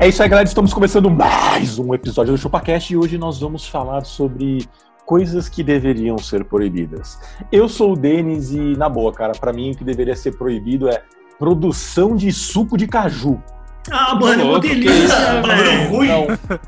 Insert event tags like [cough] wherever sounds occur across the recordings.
É isso aí, galera. Estamos começando mais um episódio do ChupaCast e hoje nós vamos falar sobre coisas que deveriam ser proibidas. Eu sou o Denis e, na boa, cara, pra mim o que deveria ser proibido é produção de suco de caju. Ah, mano, é uma delícia, velho. ruim. Não,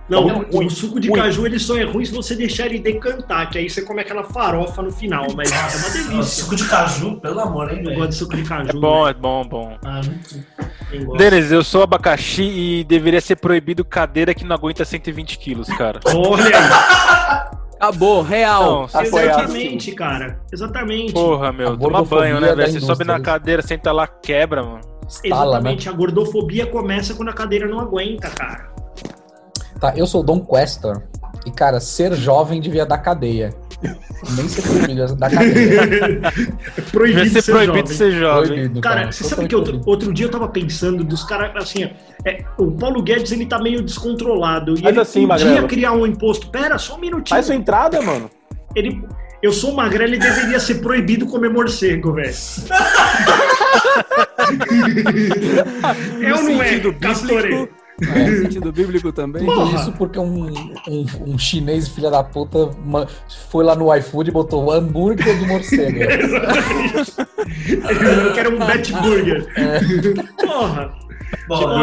Não, Tá ruim, o suco de ruim. caju ele só é ruim se você deixar ele decantar, que aí você come aquela farofa no final, mas é uma Nossa, delícia. suco de caju, pelo amor, hein, Eu gosto de suco de caju. É bom, velho. é bom, bom. Ah, muito-? Denis, eu sou abacaxi e deveria ser proibido cadeira que não aguenta 120 quilos, cara. [laughs] Olha aí. Acabou, real. Não, Exatamente, cara. Exatamente. porra, meu, toma banho, né, velho? Você sobe na cadeira, senta lá, quebra, mano. Tala, né? Exatamente. A gordofobia começa quando a cadeira não aguenta, cara. Tá, eu sou o Dom Questor. E, cara, ser jovem devia dar cadeia. Nem ser proibido, dar cadeia. [laughs] Proibido Devia ser ser proibido jovem. ser jovem. Proibido, Cara, você sabe que outro, outro dia eu tava pensando dos caras, assim, é, o Paulo Guedes ele tá meio descontrolado. E Mas ele assim, podia Magrelo. criar um imposto. Pera, só um minutinho. Faz sua entrada, mano. Ele, eu sou magrelo e deveria ser proibido comer morcego, velho. [laughs] [laughs] é ou não é, bíblico, É, sentido bíblico também. Porra. Isso porque um, um, um chinês filha da puta foi lá no iFood e botou hambúrguer de morcego. [laughs] Eu quero um Bat Burger. Porra. Bom,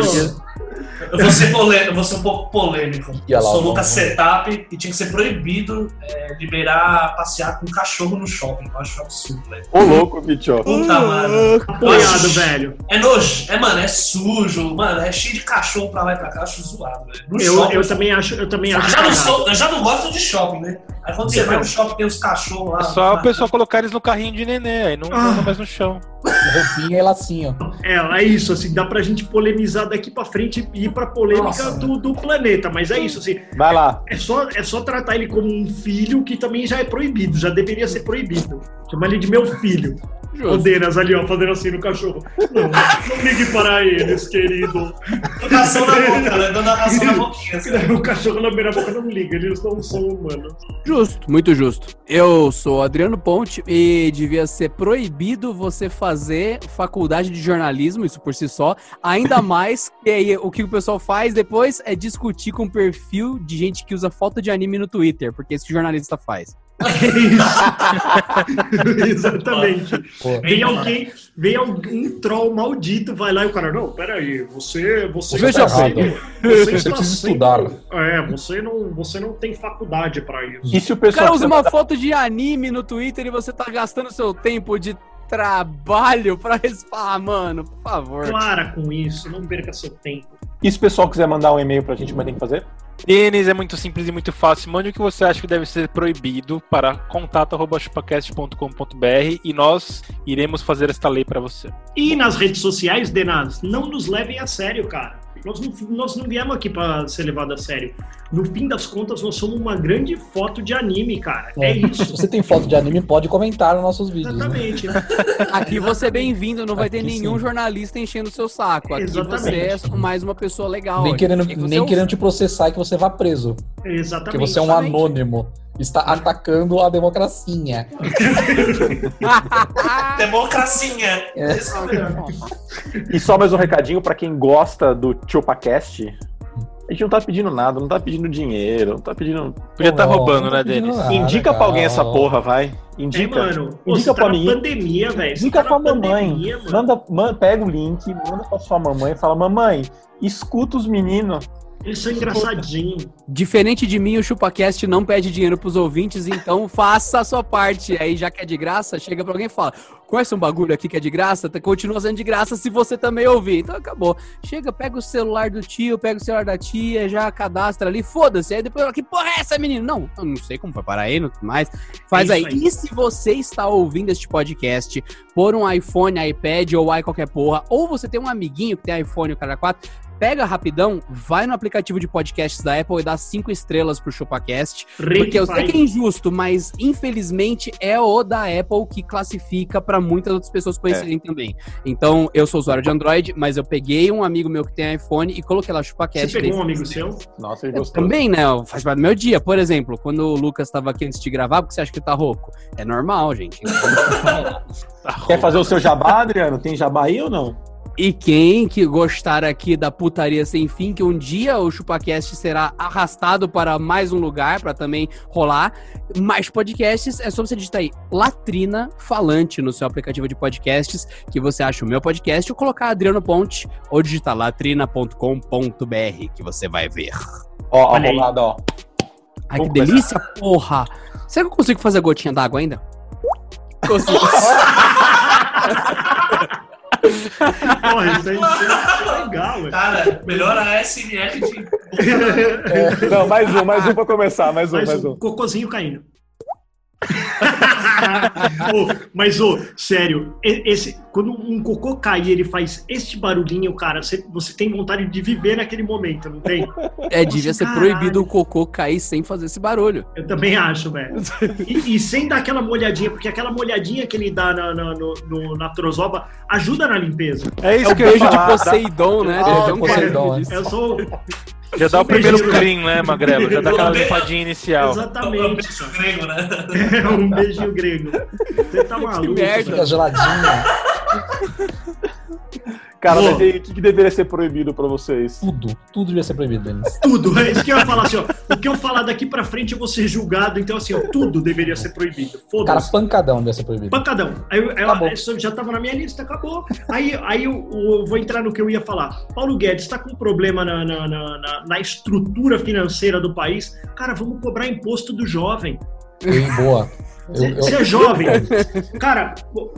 eu vou ser polêmico, eu vou ser um pouco polêmico. E lá, sou Lucas Setup e tinha que ser proibido é, liberar passear com cachorro no shopping. Eu acho um absurdo, velho. Ô, louco, bicho. Puta, mano. Apoiado, Oxi. velho. É nojo, é, mano, é sujo, mano, é cheio de cachorro pra lá e pra cá, eu acho zoado, velho. No Eu, shopping, eu também acho, eu também acho. já, não sou, eu já não gosto de shopping, né? Aí quando você vai no shopping tem os cachorros lá. É só o pessoal colocar eles no carrinho de nenê, aí não Ah. mais no chão. [laughs] Roupinha e lacinho. É, é isso, assim, dá pra gente polemizar daqui pra frente e ir pra polêmica Nossa, do, do planeta, mas é isso, assim, Vai lá. é só, é só tratar ele como um filho que também já é proibido, já deveria ser proibido. Chamar ele de meu filho. O Justo. Denas ali, ó, fazendo assim no cachorro. Não, não ligue para eles, querido. Ração na boca, né? Na boquinha. assim. O cachorro na beira boca não liga, eles não são humanos. Justo, muito justo. Eu sou Adriano Ponte e devia ser proibido você fazer faculdade de jornalismo, isso por si só. Ainda [laughs] mais que aí o que o pessoal faz depois é discutir com o perfil de gente que usa foto de anime no Twitter, porque isso que o jornalista faz. É isso. [laughs] Exatamente. Pô, Vem alguém, vem algum troll maldito, vai lá e o cara, não, peraí, você, você, está você está precisa estudar. É, você não, você não tem faculdade pra isso. E se o O cara usa uma foto de anime no Twitter e você tá gastando seu tempo de trabalho pra falar, ah, mano, por favor. Para com isso, não perca seu tempo. E se o pessoal quiser mandar um e-mail pra gente, mas tem que fazer? Denis, é muito simples e muito fácil. Mande o que você acha que deve ser proibido para contato.chupacast.com.br e nós iremos fazer esta lei para você. E nas redes sociais, Denas, não nos levem a sério, cara. Nós não, nós não viemos aqui pra ser levado a sério. No fim das contas, nós somos uma grande foto de anime, cara. É, É. Se isso. você tem foto de anime, pode comentar nos nossos vídeos. Né? Exatamente. [laughs] Aqui você é bem-vindo, não vai ter Aqui nenhum sim. jornalista enchendo o seu saco. Aqui Exatamente. você é mais uma pessoa legal. Nem, querendo, nem querendo te processar e que você vá preso. Exatamente. Porque você é um Exatamente. anônimo. Está atacando a democracia. Democracinha. [laughs] É. É. E só mais um recadinho pra quem gosta do ChupaCast. A gente não tá pedindo nada, não tá pedindo dinheiro, não tá pedindo. Podia estar Pô, roubando, né, pedindo Denis? nada, Indica pra alguém essa porra, vai. É, Indica. mano. Pô, Indica tá pra mim. pandemia, velho. Indica tá pra mamãe. pandemia, mano. Manda, man- pega o link, manda pra sua mamãe e fala: Mamãe, escuta os meninos. Eles são engraçadinhos. Diferente de mim, o ChupaCast não pede dinheiro pros ouvintes, então [laughs] faça a sua parte. Aí, já que é de graça, chega pra alguém e fala: conhece um bagulho aqui que é de graça? Tá- Continua sendo de graça se você também ouvir. Então acabou. Chega, pega o celular do tio, pega o celular da tia, já cadastra ali, foda-se. Aí depois, que porra é essa, menino? Não, eu não sei como foi parar aí, não mais. Faz É aí. aí. E se você está ouvindo este podcast por um iPhone, iPad ou i qualquer porra, ou você tem um amiguinho que tem iPhone, o cara 4, pega rapidão, vai no aplicativo de podcasts da Apple e dá cinco estrelas pro ChupaCast. Porque eu sei que é injusto, mas infelizmente é o da Apple que classifica pra muitas outras pessoas conhecerem também. Então, eu sou usuário de Android, mas eu peguei um amigo meu que tem iPhone e coloquei lá Você ChupaCast. pegou um amigo seu? Nossa, ele é, gostou. Também, né? Faz parte do meu dia. Por exemplo, quando o Lucas tava aqui antes de gravar, porque você acha que tá rouco? É normal, gente. [laughs] Quer fazer o seu jabá, Adriano? Tem jabá aí ou não? E quem que gostar aqui da putaria sem fim, que um dia o ChupaCast será arrastado para mais um lugar, para também rolar mais podcasts, é só você digitar aí Latrina Falante no seu aplicativo de podcasts, que você acha o meu podcast, ou colocar Adriano Ponte, ou digitar latrina.com.br, que você vai ver. Ó, ó, rolado, ó. Ai, que delícia, porra! Será que eu consigo fazer gotinha d'água ainda? Consigo. [laughs] Porra, isso aí é legal, velho. Cara, melhor a SMR de. [laughs] Não, mais um, mais um pra começar, mais um, Mais mais um um. cocôzinho caindo. [laughs] Ô, mas, ô, sério, e- esse, quando um cocô cai e ele faz este barulhinho, cara, você, você tem vontade de viver naquele momento, não tem? É, devia ser Caralho. proibido o cocô cair sem fazer esse barulho. Eu também acho, velho. E, e sem dar aquela molhadinha, porque aquela molhadinha que ele dá na, na, no, no- na trozoba ajuda na limpeza. É isso É o que eu ia beijo de Poseidon, né? Ah, Poseidon, cara é. disso. Eu sou. Já dá o primeiro clean, né, Magrelo? Já dá aquela [laughs] limpadinha inicial. Exatamente. Beijo grego, né? É [laughs] um beijinho grego. Você tá maluco. merda. Fica geladinha. [laughs] Cara, mas o que, que deveria ser proibido pra vocês? Tudo. Tudo devia ser proibido, Denis. Tudo, é isso que eu ia falar assim, ó. O que eu falar daqui pra frente eu vou ser julgado, então assim, ó, tudo deveria ser proibido. Cara, pancadão devia ser proibido. Pancadão. Aí eu, eu- já tava na minha lista, acabou. Aí, aí eu, eu vou entrar no que eu ia falar. Paulo Guedes tá com problema na, na, na, na- na estrutura financeira do país. Cara, vamos cobrar imposto do jovem. Bem boa. Eu- eu- Você é jovem. Cara,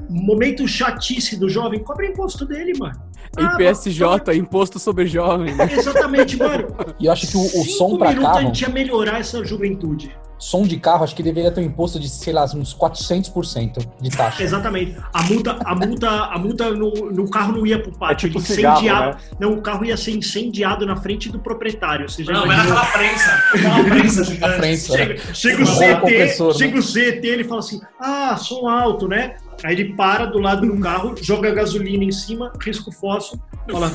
momento chatice do jovem, cobra imposto dele, mano. Ah, IPSJ, Imposto sobre Jovem. né? Exatamente, mano. E eu acho que o, o som pra a carro, gente ia melhorar essa juventude. Som de carro, acho que deveria ter um imposto de, sei lá, uns 400% de taxa. Exatamente. A multa, a multa, a multa no, no carro não ia pro É pátio, tipo ele cigarro, incendiado. né? Não, o carro ia ser incendiado na frente do proprietário. Você já Não, mas imaginou? naquela prensa. Aquela [laughs] prensa gigante. prensa. Chega, chega o CT, compressor, né? chega o CT, ele fala assim: ah, som alto, né? Aí ele para do lado do carro, joga gasolina em cima, risca o fósforo, fala.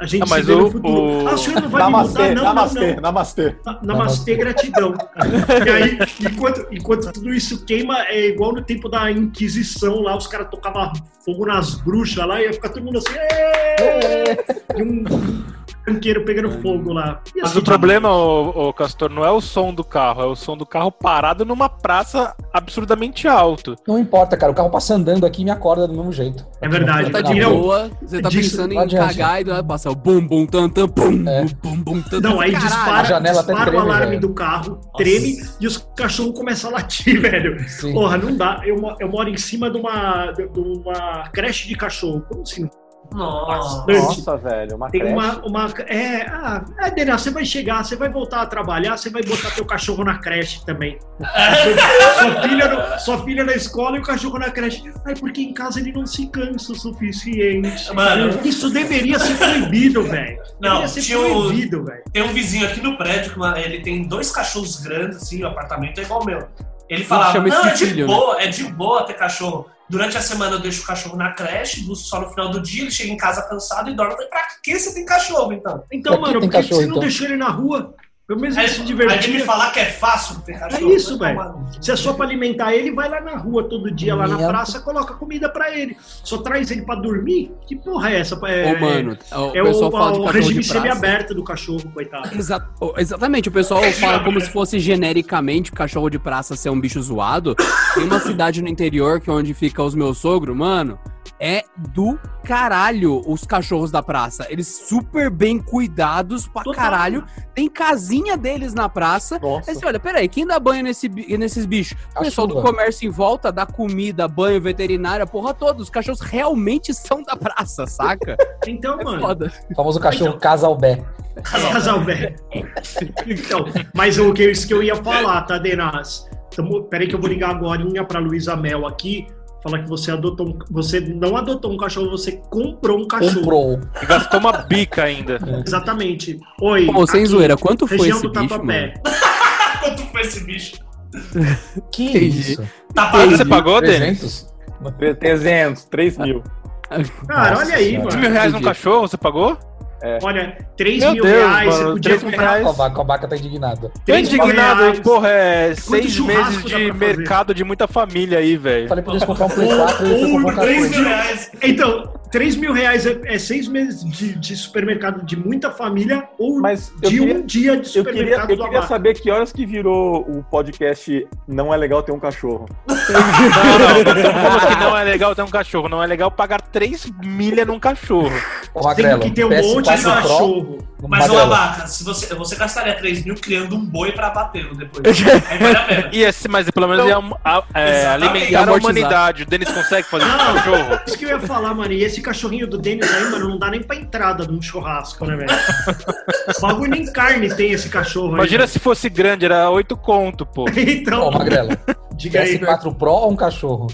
A gente Ah, mas se vê o- no futuro. o- Ah, o senhor não vai me Namastê, mudar, não, namastê, não, não. namastê. Na- Namastê, gratidão. E aí, enquanto, enquanto tudo isso queima, é igual no tempo da Inquisição, lá os caras tocavam fogo nas bruxas lá, e ia ficar todo mundo assim, "Êêê!" e um banqueiro pegando fogo lá. E Mas assim, o problema, ô, ô, Castor, não é o som do carro, é o som do carro parado numa praça absurdamente alto. Não importa, cara. O carro passa andando aqui e me acorda do mesmo jeito. É verdade. Você tá de boa, você tá Disso- pensando em cagar e do nada passa o bum bum tam tam pum É. bum bum tam Não, aí Caralho. dispara, A janela dispara o treme, alarme velho. do carro, treme e os cachorros começam a latir, [laughs] velho. Sim. Porra, não dá. Eu, eu moro em cima de uma, de uma creche de cachorro. Como assim? Nossa. Bastante. Nossa, velho, uma Tem creche. uma, uma. É, ah, é, Dena, você vai chegar, você vai voltar a trabalhar, você vai botar teu cachorro na creche também. Sua, [laughs] sua filha, no- sua filha na escola e o cachorro na creche. Ai, porque em casa ele não se cansa o suficiente. Mano. Isso deveria ser proibido, velho. Não, tinha proibido, velho. Tem um vizinho aqui no prédio que ele tem dois cachorros grandes, assim, o apartamento é igual o meu. Ele falava, não, é de né?" boa, é de boa ter cachorro. Durante a semana eu deixo o cachorro na creche, busco só no final do dia, ele chega em casa cansado e dorme. Pra que você tem cachorro, então? Então, Pra mano, por que que cachorro, você não então? deixou ele na rua? Pelo menos Aí, ele se aí divertia. de me falar que é fácil ter cachorro. É isso, velho. Se é só pra alimentar ele, vai lá na rua todo dia, lá na praça, coloca comida pra ele. Só traz ele pra dormir? Que porra é essa? É, Ô, mano, o é pessoal o, fala de o regime semi-aberto do cachorro, coitado. Exa- exatamente, o pessoal fala como se fosse genericamente o cachorro de praça ser um bicho zoado. Tem uma cidade no interior que é onde fica os meus sogros, mano. É do caralho os cachorros da praça. Eles super bem cuidados pra Total. caralho. Tem casinha deles na praça. Nossa. Aí você olha, peraí, quem dá banho nesse, nesses bichos? O pessoal do comércio em volta, dá comida, banho, veterinária, porra toda. Os cachorros realmente são da praça, saca? [laughs] Então, É mano. foda. O famoso cachorro Então. Casalbé. Casal velho. Então, mas o que isso que eu ia falar, tá, Denas? Tamo, peraí que eu vou ligar agora pra Luísa Mel aqui. Falar que você adotou um, Você não adotou um cachorro, você comprou um cachorro. Comprou. E gastou uma bica ainda. [laughs] Exatamente. Oi. Pô, sem aqui, zoeira, quanto foi esse do bicho, mano? [laughs] Quanto foi esse bicho? [laughs] Que Entendi. isso? Tá você pagando? pagou, Denis? 300? 300, 3 mil. Cara, Nossa olha aí, senhora. 3 mano. mil reais num cachorro, você pagou? Olha, 3 Meu mil Deus, reais, você mano, podia 3 mil comprar. reais. A vaca, a vaca tá indignada. Tô 3 mil indignado, reais. porra, é seis meses de mercado de muita família aí, velho. Falei pra eles comprar um Play 4 e comprou um 3 cachorro. mil reais. Então, 3 mil reais é, é seis meses de, de supermercado de muita família ou Mas de queria, um dia de eu queria, supermercado eu queria saber que horas que virou o podcast Não é legal ter um cachorro. [laughs] Não, não, que não é legal ter um cachorro. Não é legal pagar 3 milha num cachorro. Ô, Tem Magrelo, que ter um PS4 monte de Pro, cachorro. Mas, ô Magrelo, Abaca, se você, você gastaria 3 mil criando um boi pra bater depois. [laughs] Aí vale a pena. E esse, mas pelo menos Então, ia a- é, alimentar a humanidade. O Denis consegue fazer Não. cachorro? Isso que eu ia falar, mano. E esse cachorrinho do Denis aí, mano, não dá nem pra entrada de um churrasco, né, velho? [laughs] Bagulho nem carne tem esse cachorro Imagina aí. se fosse grande, era 8 conto, pô. [laughs] Então, Ô, Magrelo, diga aí. PS4 Pro ou um cachorro?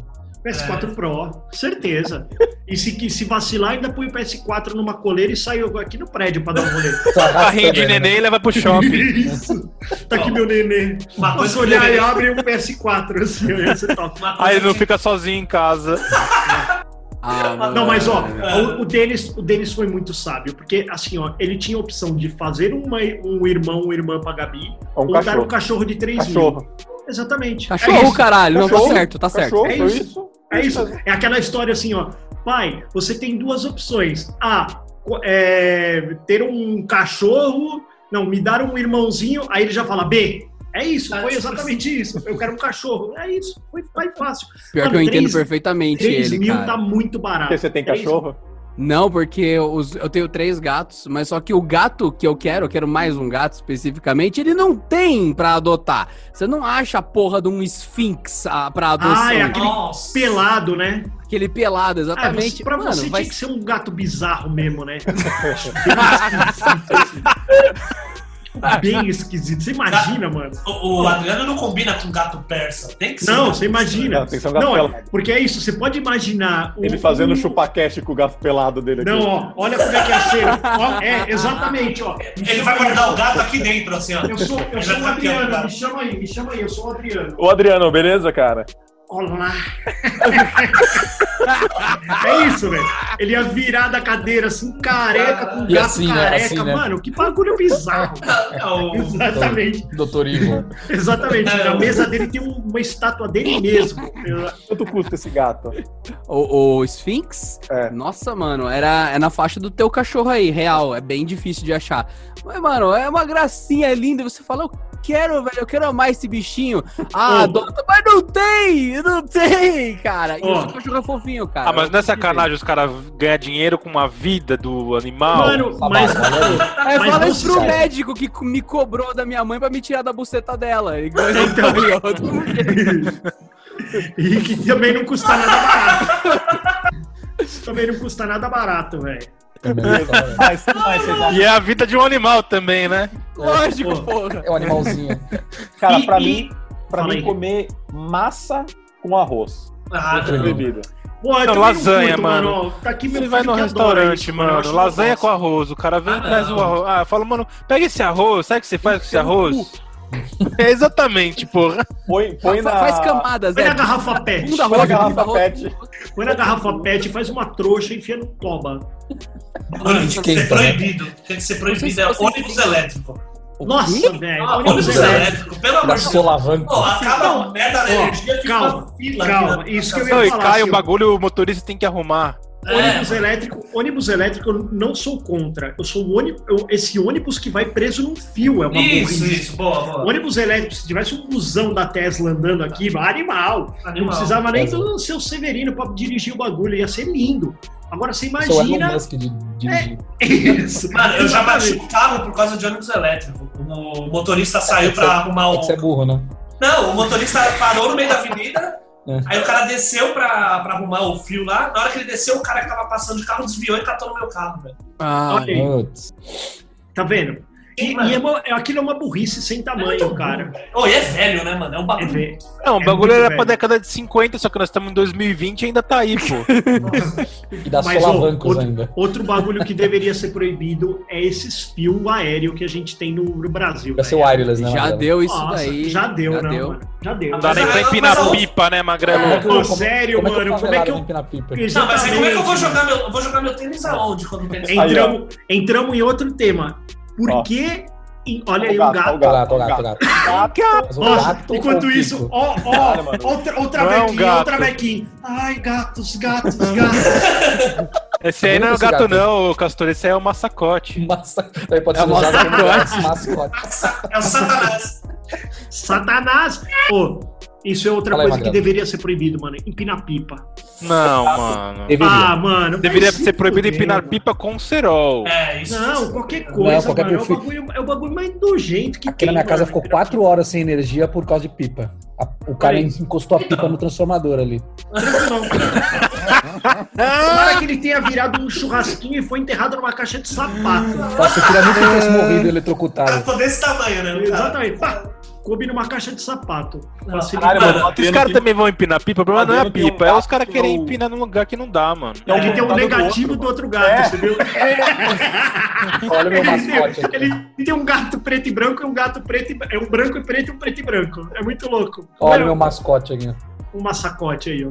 PS4 Pro, certeza. E se, que- se vacilar, ainda põe o PS4 numa coleira e sai aqui no prédio pra dar um rolê. Tá Carrinho de né? neném e leva pro shopping. Isso. Tá aqui meu nenê. Uma coisa olhar e abre um PS4, assim, ser top. Uma coisa Aí ele não que- fica sozinho em casa. [laughs] Ah. Não, mas ó, É. o, o Denis, o Denis foi muito sábio, porque assim, ó, ele tinha a opção de fazer uma, um irmão ou irmã pra Gabi, Ou um ou dar um cachorro. cachorro de 3 Cachorro. mil. Exatamente. é Cachorro, isso. caralho. Não, tá Cachorro. certo, tá certo. Cachorro, É foi isso. isso? É isso. É aquela história assim, ó. Pai, você tem duas opções. A, é, ter um cachorro. Não, me dar um irmãozinho. Aí ele já fala B. É isso, foi exatamente isso. Eu quero um cachorro. É isso, foi, foi fácil. Pior que Mano, eu entendo três- perfeitamente 3 ele, mil cara. tá muito barato. Porque você tem Três- cachorro? Não, porque os- eu tenho três gatos, mas só que o gato que eu quero, eu quero mais um gato especificamente, ele não tem pra adotar. Você não acha a porra de um Sphinx ah, pra adoção. Ah, é aquele Nossa. pelado, né? Aquele pelado, Ah, exatamente. você, pra Mano, você vai... tinha que ser um gato bizarro mesmo, né? [laughs] [laughs] [laughs] Bem esquisito. Você imagina, mano? O, o Adriano não combina com gato persa. Tem que ser. Não, você imagina. Não, tem que ser um gato Não, pelado. porque é isso, você pode imaginar. o- Ele fazendo o- chupaquete com o gato pelado dele aqui. Não, ó, olha como é que é a cena. Ó, é, exatamente, ó. Ele vai guardar o gato aqui dentro, assim, ó. Eu sou, eu sou o Adriano, me chama aí, me chama aí, eu sou o Adriano. Ô Adriano, beleza, cara? Olá. [laughs] é isso, velho. Ele ia virar da cadeira assim, careca, com gato assim, né? careca. Assim, né? Mano, que bagulho bizarro. [laughs] É Exatamente. Doutor Ivo. [laughs] Exatamente. É, Na mesa dele tem um- uma estátua dele mesmo. Quanto custa esse gato? O, o Sphinx? É. Nossa, mano, era, é na faixa do teu cachorro aí, real. É bem difícil de achar. Mas, mano, é uma gracinha linda. Você fala, eu quero, velho, eu quero amar esse bichinho. [laughs] Ah, adota, mas não tem, não tem, cara. E Ó. o seu cachorro é fofinho, cara. Ah, mas não é sacanagem os caras ganhar dinheiro com a vida do animal? Mano, mas. aí. É, Mas fala isso pro sabe. médico que me cobrou da minha mãe pra me tirar da buceta dela. Ele ganhou Então. [laughs] [laughs] e que também não custa nada barato. também não custa nada barato, velho. Também é. Mas, mas E é a vida de um animal também, né? Lógico, Pô. porra. É um animalzinho. Cara, E- pra e- mim, pra Fala mim aí. comer massa com arroz. Ah, Outra não. bebida. Pô, Não, lasanha, curto, mano. ó. Tá aqui Ele vai no adora restaurante, mano. Lasanha com arroz. O cara vem Ah, e traz o arroz. Ah, fala, mano, pega esse arroz. Sabe o que você faz com esse arroz? [laughs] É exatamente, porra. Põe, põe na... Faz camadas, Põe é. na garrafa pet. Põe na garrafa pet. Põe na garrafa pet, faz uma trouxa e enfia no toba. Mano, tem que ser Esquenta, né? proibido. Tem que ser proibido. É vocês- ônibus elétrico. O Nossa, quê? velho. Ah, ônibus elétrico. pelo amor de Deus. solavanco. Pô, acaba Não. a merda da energia, fica calma, uma fila. calma, isso que eu Não, ia e falar. cai assim, o bagulho, o motorista tem que arrumar. É, ônibus mano. elétrico, ônibus elétrico eu não sou contra. Eu sou o ônibus, eu- esse ônibus que vai preso num fio, é uma Isso, burrice. isso, boa, boa. Ônibus elétrico, se tivesse um busão da Tesla andando aqui, animal. Não Animal. precisava nem do seu Severino pra dirigir o bagulho, ia ser lindo. Agora você Sou Elon imagina. Musk de dirigir. Isso. Mano, eu já bati o carro por causa de ônibus elétrico. O motorista saiu pra arrumar É o. que você é burro, né? Não, o motorista parou no meio da avenida. É. Aí o cara desceu pra, pra arrumar o fio lá. Na hora que ele desceu, o cara que tava passando de carro desviou e catou no meu carro, velho. Ah, Olha aí, Putz. tá vendo? E, Mano. e é uma- é- aquilo é uma burrice sem tamanho, cara. Ô, e é velho, né, mano? É um É bagulho. ver. Não, o É bagulho era velho. pra década de 50, só que nós estamos em 2020 e ainda tá aí, pô. [laughs] E dá Mas, solavancos outro- ainda. Outro bagulho que deveria ser proibido é esses fios aéreos que a gente tem no, no Brasil. Vai ser wireless, né? já Magrelo? deu isso Nossa, daí. Já deu, já né, deu. mano? Já deu. Não dá nem pra empinar a- pipa, né, Magrelo? É que Pô, sério, como é mano, como é que eu- pipa? Não, mas como é que eu vou jogar meu, eu vou jogar meu tênis aonde quando tênis. Entramos, entramos em outro tema. Por Ó. que. olha aí o gato, gato. o gato, ó, [laughs] gato, gato. O Nossa, gato enquanto o isso, ó, ó, mano. ó, o o é travequinho, ó, o gato. travequinho. Ai, gatos, gatos, gatos. [laughs] Esse aí não é o gato, gato. não, Castor. Esse aí é o massacote. [laughs] Massa... Aí pode É ser um usado como mascote. mascote. É o Satanás. Satanás. Ô, isso é outra Fala aí, coisa que Magrelo. deveria ser proibido, mano. Empinar pipa. Não, mano. Deveria. Ah, mano. Deveria se ser proibido empinar mano. pipa com cerol. É, isso. Não, qualquer coisa, qualquer mano. É o, bagulho, é o bagulho mais nojento que Aqui tem, na minha casa mano, ficou empinar quatro horas sem energia por causa de pipa. A- o cara Aí. encostou a pipa no transformador ali. Tomara que ele tenha virado um churrasquinho e foi enterrado numa caixa de sapato. Nossa, eu queria muito que ele tivesse morrido eletrocutado. Ficou [laughs] desse tamanho, né? Exatamente. Pá, coube numa caixa de sapato. Caralho, Mano, Os caras tem- também vão empinar pipa, o problema não é a Adriano tem um pipa, é os caras que querem é empinar num lugar que não dá, mano. É Ele tem um do negativo outro, do outro gato, É. você viu? [laughs] Olha o meu Ele mascote tem, aqui. ele tem um gato preto e branco e um gato preto e é um branco e preto e um preto e branco. É muito louco. Olha o Meu, mascote aqui. Um massacote aí, ó.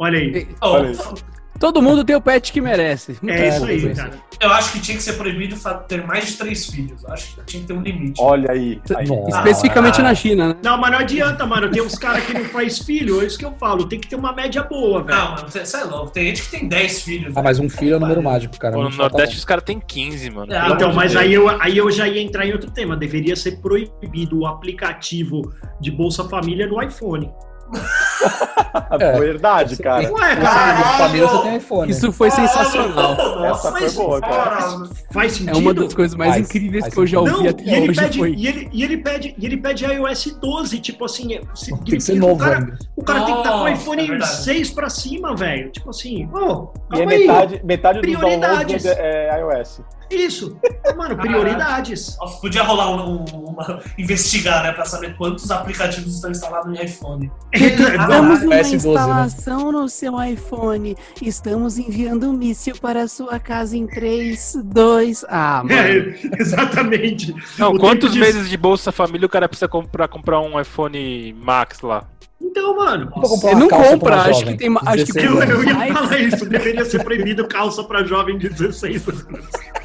Olha aí. Olha isso. Todo mundo tem o pet que merece. Não É isso aí, cara. eu acho que tinha que ser proibido ter mais de três filhos. Eu acho que tinha que ter um limite. Olha aí. aí. Especificamente na China, né? Não, mas não adianta, mano. Tem uns caras que não faz filho, é isso que eu falo. Tem que ter uma média boa, velho. Não, mano, você é louco. Tem gente que tem 10 filhos. Ah, mas um filho é um número mágico, cara. No Nordeste os caras têm 15, mano. Ah, Então, mas Deus. aí eu, aí eu já ia entrar em outro tema. Deveria ser proibido o aplicativo de Bolsa Família no iPhone. [laughs] [laughs] É. Verdade, cara. Ué, caralho, família você tem iPhone. Isso foi sensacional. Essa foi mas- boa, cara. faz É sentido? uma das coisas mais Faz, incríveis faz que eu já ouvi Não, até e ele, hoje. pede, Foi. e, ele, e, ele pede, e ele pede iOS 12, tipo assim, se- Tem que ser novo o cara, ainda. o cara tem que estar com o Nossa, iPhone é verdade. 6 pra cima, velho. Tipo assim, ô, E é metade, metade dos Prioridades. downloads é, é iOS. Isso. Mano, [laughs] prioridades. Nossa, podia rolar um, um- uma. investigar, né? Pra saber quantos aplicativos estão instalados no iPhone. Estamos numa PS12, né? instalação no seu iPhone. Estamos enviando um míssil para a sua casa em 3, 2. Ah, mano. É, exatamente. Não, O quantos tempo de- meses de Bolsa Família o cara precisa comprar, comprar um iPhone Max lá? Então, mano. Uma não compra, acho jovem que tem acho que 16 Eu, [laughs] eu ia falar isso. Deveria ser proibido calça pra jovem de 16 anos.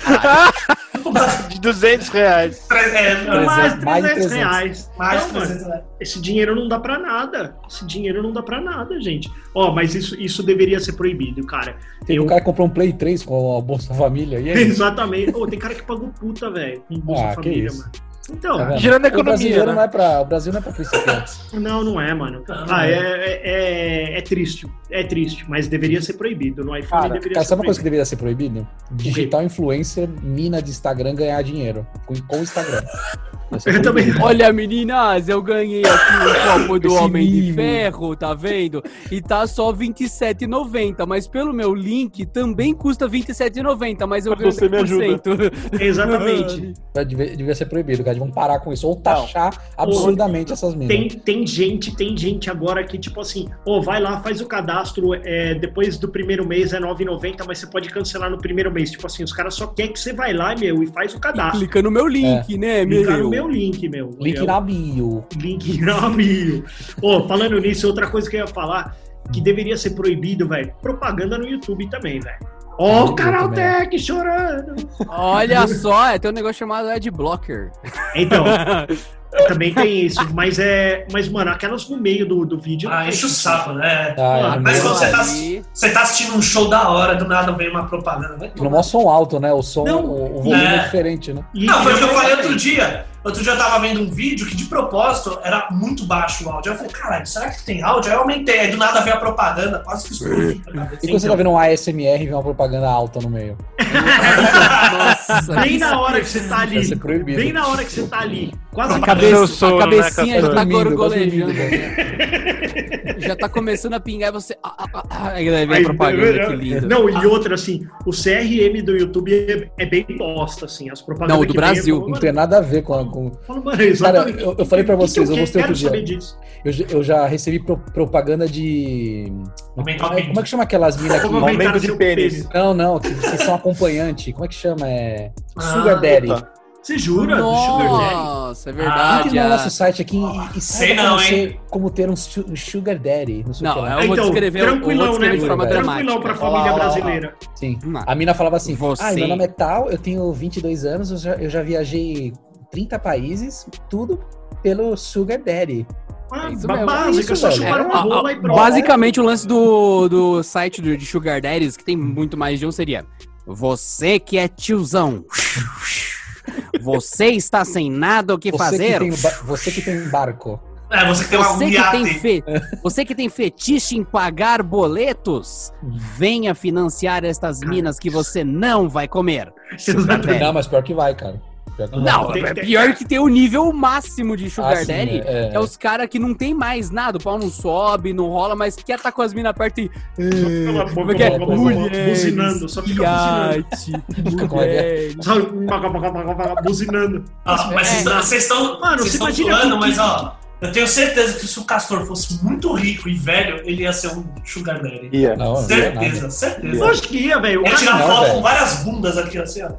[laughs] De 200 reais. Tre- É, Trezentos, Mais de mais de 300 300. reais. mais Não, mano. 300 reais. Esse dinheiro não dá pra nada. Esse dinheiro não dá pra nada, gente. Ó, mas isso, isso deveria ser proibido, cara. Tem um cara que comprou um Play 3 com a Bolsa Família. E aí? [laughs] Exatamente. Ô, tem cara que pagou puta, velho, com Bolsa Ah, que Família, isso. mano. Então, Tá? Girando a o economia, brasileiro né? não é pra, o Brasil não é pra principiantes. não, não é, mano. Não, Ah, é, é, é, é triste. É triste, mas deveria ser proibido. No iPhone Cara, deveria Cara, ser sabe uma coisa que deveria ser proibido? Digital influencer, mina de Instagram ganhar dinheiro com, com o Instagram. Eu também. proibido. Olha, meninas, eu ganhei aqui o [laughs] copo do Homem de. Ferro, tá vendo? E tá só R$ 27,90, mas pelo meu link também custa R$ 27,90, mas eu ganho você me ajuda. 10%. [laughs] Exatamente. [laughs] Devia, devia ser proibido, cara. Vão parar com isso. Ou taxar absurdamente essas minas. Tem, tem gente, tem gente agora que, tipo assim, ô, vai lá, faz o cadastro, é, depois do primeiro mês é R$ 9,90, mas você pode cancelar no primeiro mês. Tipo assim, os caras só querem que você vai lá, meu, e faz o cadastro. Clica no meu link, né, Clica meu? Meu link, meu. Link na bio. Link na bio. Ô, falando nisso, outra coisa que eu ia falar, que deveria ser proibido, velho, propaganda no YouTube também, velho. Ó, o Ah, Canaltech chorando. Olha só, é, tem um negócio chamado Adblocker. Então, [laughs] Também tem isso, mas é. Mas, mano, aquelas no meio do, do vídeo. Ah, enche o saco, né? Ah, Mano, Mas no quando você tá, você tá assistindo um show da hora, do nada vem uma propaganda. Vai no tomar. maior som alto, né? O som, Não. o, o volume é. É. diferente, né? E- Não, foi o que eu e- falei outro dia. Outro dia eu tava vendo um vídeo que de propósito era muito baixo o áudio. Eu falei, caralho, será que tem áudio? Aí eu aumentei, aí do nada veio a propaganda, quase que explodiu a cabeça. E quando você tá vendo um ASMR e vem uma propaganda alta no meio? [laughs] Nossa, Bem na hora que você tá ali. Bem na hora que você tá ali. Quase A, cabeça, sono, a cabecinha né, já tá gorgolejando. Né? já tá começando a pingar e você. Ah, ah, ah, aí vem a Aí, propaganda, que lindo. Não, e outra, assim, o CRM do YouTube é, é bem bosta, assim. As propagandas. Não, o do vem, Brasil. eu falo, Não tem nada a ver com. a- com... Mano, falo, mano, exatamente. Cara, eu- eu falei pra O que que vocês, eu mostrei quero outro dia. Eu, já- eu já recebi pro- propaganda de. Aumentar Como é, é que chama aquelas minas aumentar aumento de pênis. Não, não, que, que são acompanhante. Como é que chama? É. Ah, Sugar Daddy. Puta. Você jura? do Sugar Daddy? Nossa, é verdade. no a- nosso site aqui e, e Sei não, como, hein? como ter um su- Sugar Daddy. Não sei Não, que lá. eu vou descrever, eu vou tranquilão, descrever né? de forma velho? Tranquilão dramática. pra família brasileira. Sim. A mina falava assim: Você- Ah, meu nome é tal, eu tenho 22 anos, eu já, eu já viajei 30 países, tudo pelo Sugar Daddy. Ah, É isso é só Isso, chupar É, uma a- rola a- e pronto. basicamente, o lance do, do site do, de Sugar Daddies, que tem muito mais de um, seria: Você que é tiozão. Você está sem nada o que Você fazer. que, tem, ba- você que tem um barco. É, você que tem uma, um Você que, tem fe... Você que tem fetiche em pagar boletos, venha financiar estas minas que você não vai comer. Não, mas pior que vai, cara. Pior que vai. Não, Tem- é pior que tem o nível máximo de Sugar Ah, sim, Daddy. é, É, os caras que não tem mais nada, o pau não sobe, não rola, mas quer tá com as minas perto e. Como é que é? buzinando, só fica buzinando. [laughs] é é? buzinando. Mas vocês- É. vocês estão. Mano, Vocês você estão que- mas ó. Eu tenho certeza que se o Castor fosse muito rico e velho, ele ia ser um Sugar Daddy. Ia. Não, não é Certeza, nada. certeza. Lógico que ia, velho. Ia tirar foto com várias bundas aqui, assim, ó.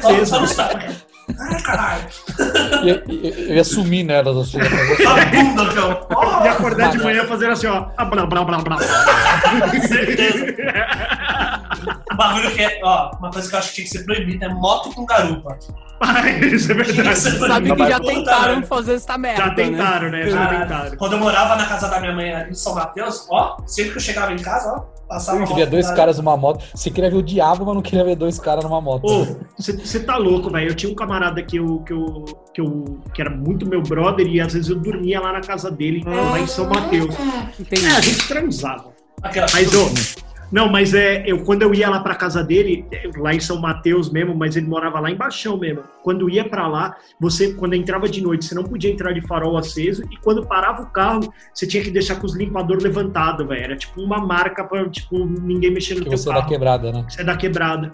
Só, só nos tapas. Ai, caralho. [laughs] Eu, eu, eu ia sumir nela. assim, [laughs] Só a bunda aqui, ó. E acordar de manhã fazendo assim, ó. Ah, blá, blá, blá, blá. Certeza. [laughs] O bagulho que é, ó, uma coisa que eu acho que tinha que ser proibida é moto com garupa. Ah, Isso é verdade. Sabe Não, que mas já tentaram fazer essa merda. Já tentaram, né? Já Ah, tentaram. Quando eu morava na casa da minha mãe ali em São Mateus, ó, sempre que eu chegava em casa, ó, passava Eu queria dois com caras numa moto. Você queria ver o diabo, mas não queria ver dois caras numa moto. Ô, você tá louco, velho. Eu tinha um camarada que eu, que eu, que eu. que era muito meu brother e às vezes eu dormia lá na casa dele, lá em São Mateus. Entendi. É, a gente transava. Aquela, Mas, ô, não, mas é, eu, quando eu ia lá pra casa dele, é, lá em São Mateus mesmo, mas ele morava lá embaixo mesmo. Quando ia pra lá, você, quando entrava de noite, você não podia entrar de farol aceso e quando parava o carro, você tinha que deixar com os limpadores levantados, velho. Era tipo uma marca pra, tipo, ninguém mexer no Que teu você é da carro. quebrada, né? Você é da quebrada.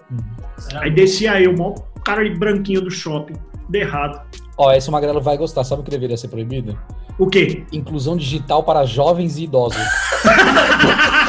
Aí descia eu, mó cara de branquinho do shopping. De errado. Ó, esse Magrelo vai gostar. Sabe o que deveria ser proibido? O quê? Inclusão digital para jovens e idosos. [laughs]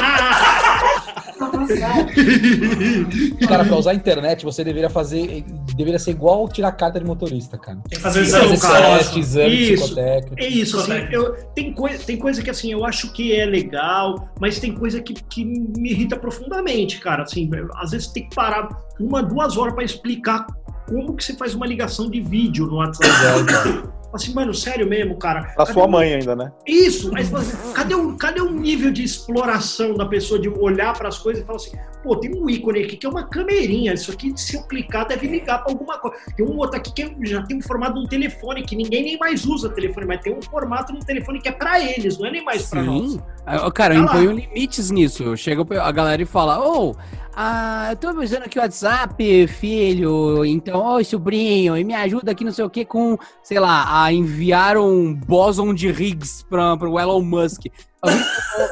[laughs] Cara, pra usar a internet, você deveria fazer. Deveria ser igual tirar carta de motorista, cara. Tem que fazer exame Fazer cara. teste, exame Isso. psicotécnico. É isso, assim, eu, tem, coi tem coisa que assim, eu acho que é legal, mas tem coisa que, que me irrita profundamente, cara. Assim, às vezes tem que parar uma, duas horas pra explicar como que você faz uma ligação de vídeo no WhatsApp. É, Assim, mano, sério mesmo, cara. Pra Cadê sua o- mãe ainda, né? Isso, fala assim, cadê o, cadê o nível de exploração da pessoa de olhar para as coisas e falar assim, pô, tem um ícone aqui que é uma camerinha, isso aqui se eu clicar deve ligar para alguma coisa. Tem um outro aqui que já tem um formato de um telefone, que ninguém nem mais usa telefone, mas tem um formato de um telefone que é para eles, não é nem mais para nós. Ah, Cara, eu imponho limites nisso. Chega a galera e fala, ô, ah, eu tô usando aqui o WhatsApp, filho, então, ô, sobrinho, e me ajuda aqui não sei o que com, sei lá, a enviar um boson de Higgs pra, pro Elon Musk. Ô,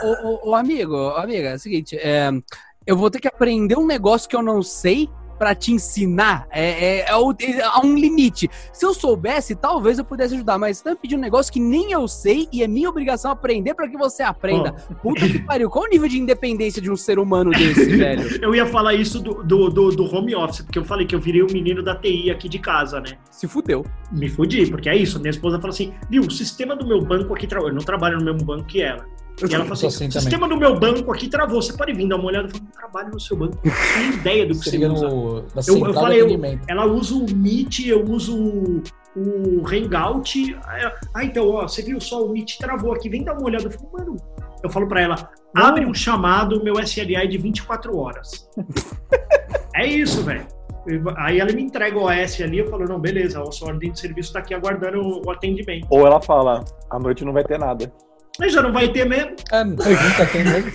ô, ô, ô, amigo, amiga, é o seguinte, é, eu vou ter que aprender um negócio que eu não sei pra te ensinar. É, é, é é- há um limite. Se eu soubesse, talvez eu pudesse ajudar, mas você tá me pedindo um negócio que nem eu sei e é minha obrigação aprender pra que você aprenda. Puta que pariu, qual o nível de independência de um ser humano desse, [laughs] velho? Eu ia falar isso do, do, do, do home office, porque eu falei que eu virei o menino da TI aqui de casa, né? Se fudeu. Me fudi, porque é isso. Minha esposa fala assim, viu, o sistema do meu banco aqui. Eu não trabalho no mesmo banco que ela. E ela fala sou assim, assim o também. sistema do meu banco aqui travou. Você pode vir dar uma olhada? Eu não trabalho no seu banco. Não tenho ideia do que Você usa. no, na Eu, eu falei, eu, ela usa o Meet, eu uso o, o Hangout. Ah, então, ó, você viu só, o Meet travou aqui, vem dar uma olhada. Eu falo, mano, eu falo pra ela, abre um chamado, meu SLA é de 24 horas. é isso, velho. Aí ela me entrega o OS ali, eu falo, não, beleza, a sua ordem de serviço tá aqui aguardando o, o atendimento. Ou ela fala, à noite não vai ter nada. Mas já não vai ter mesmo. É, nunca tem mesmo.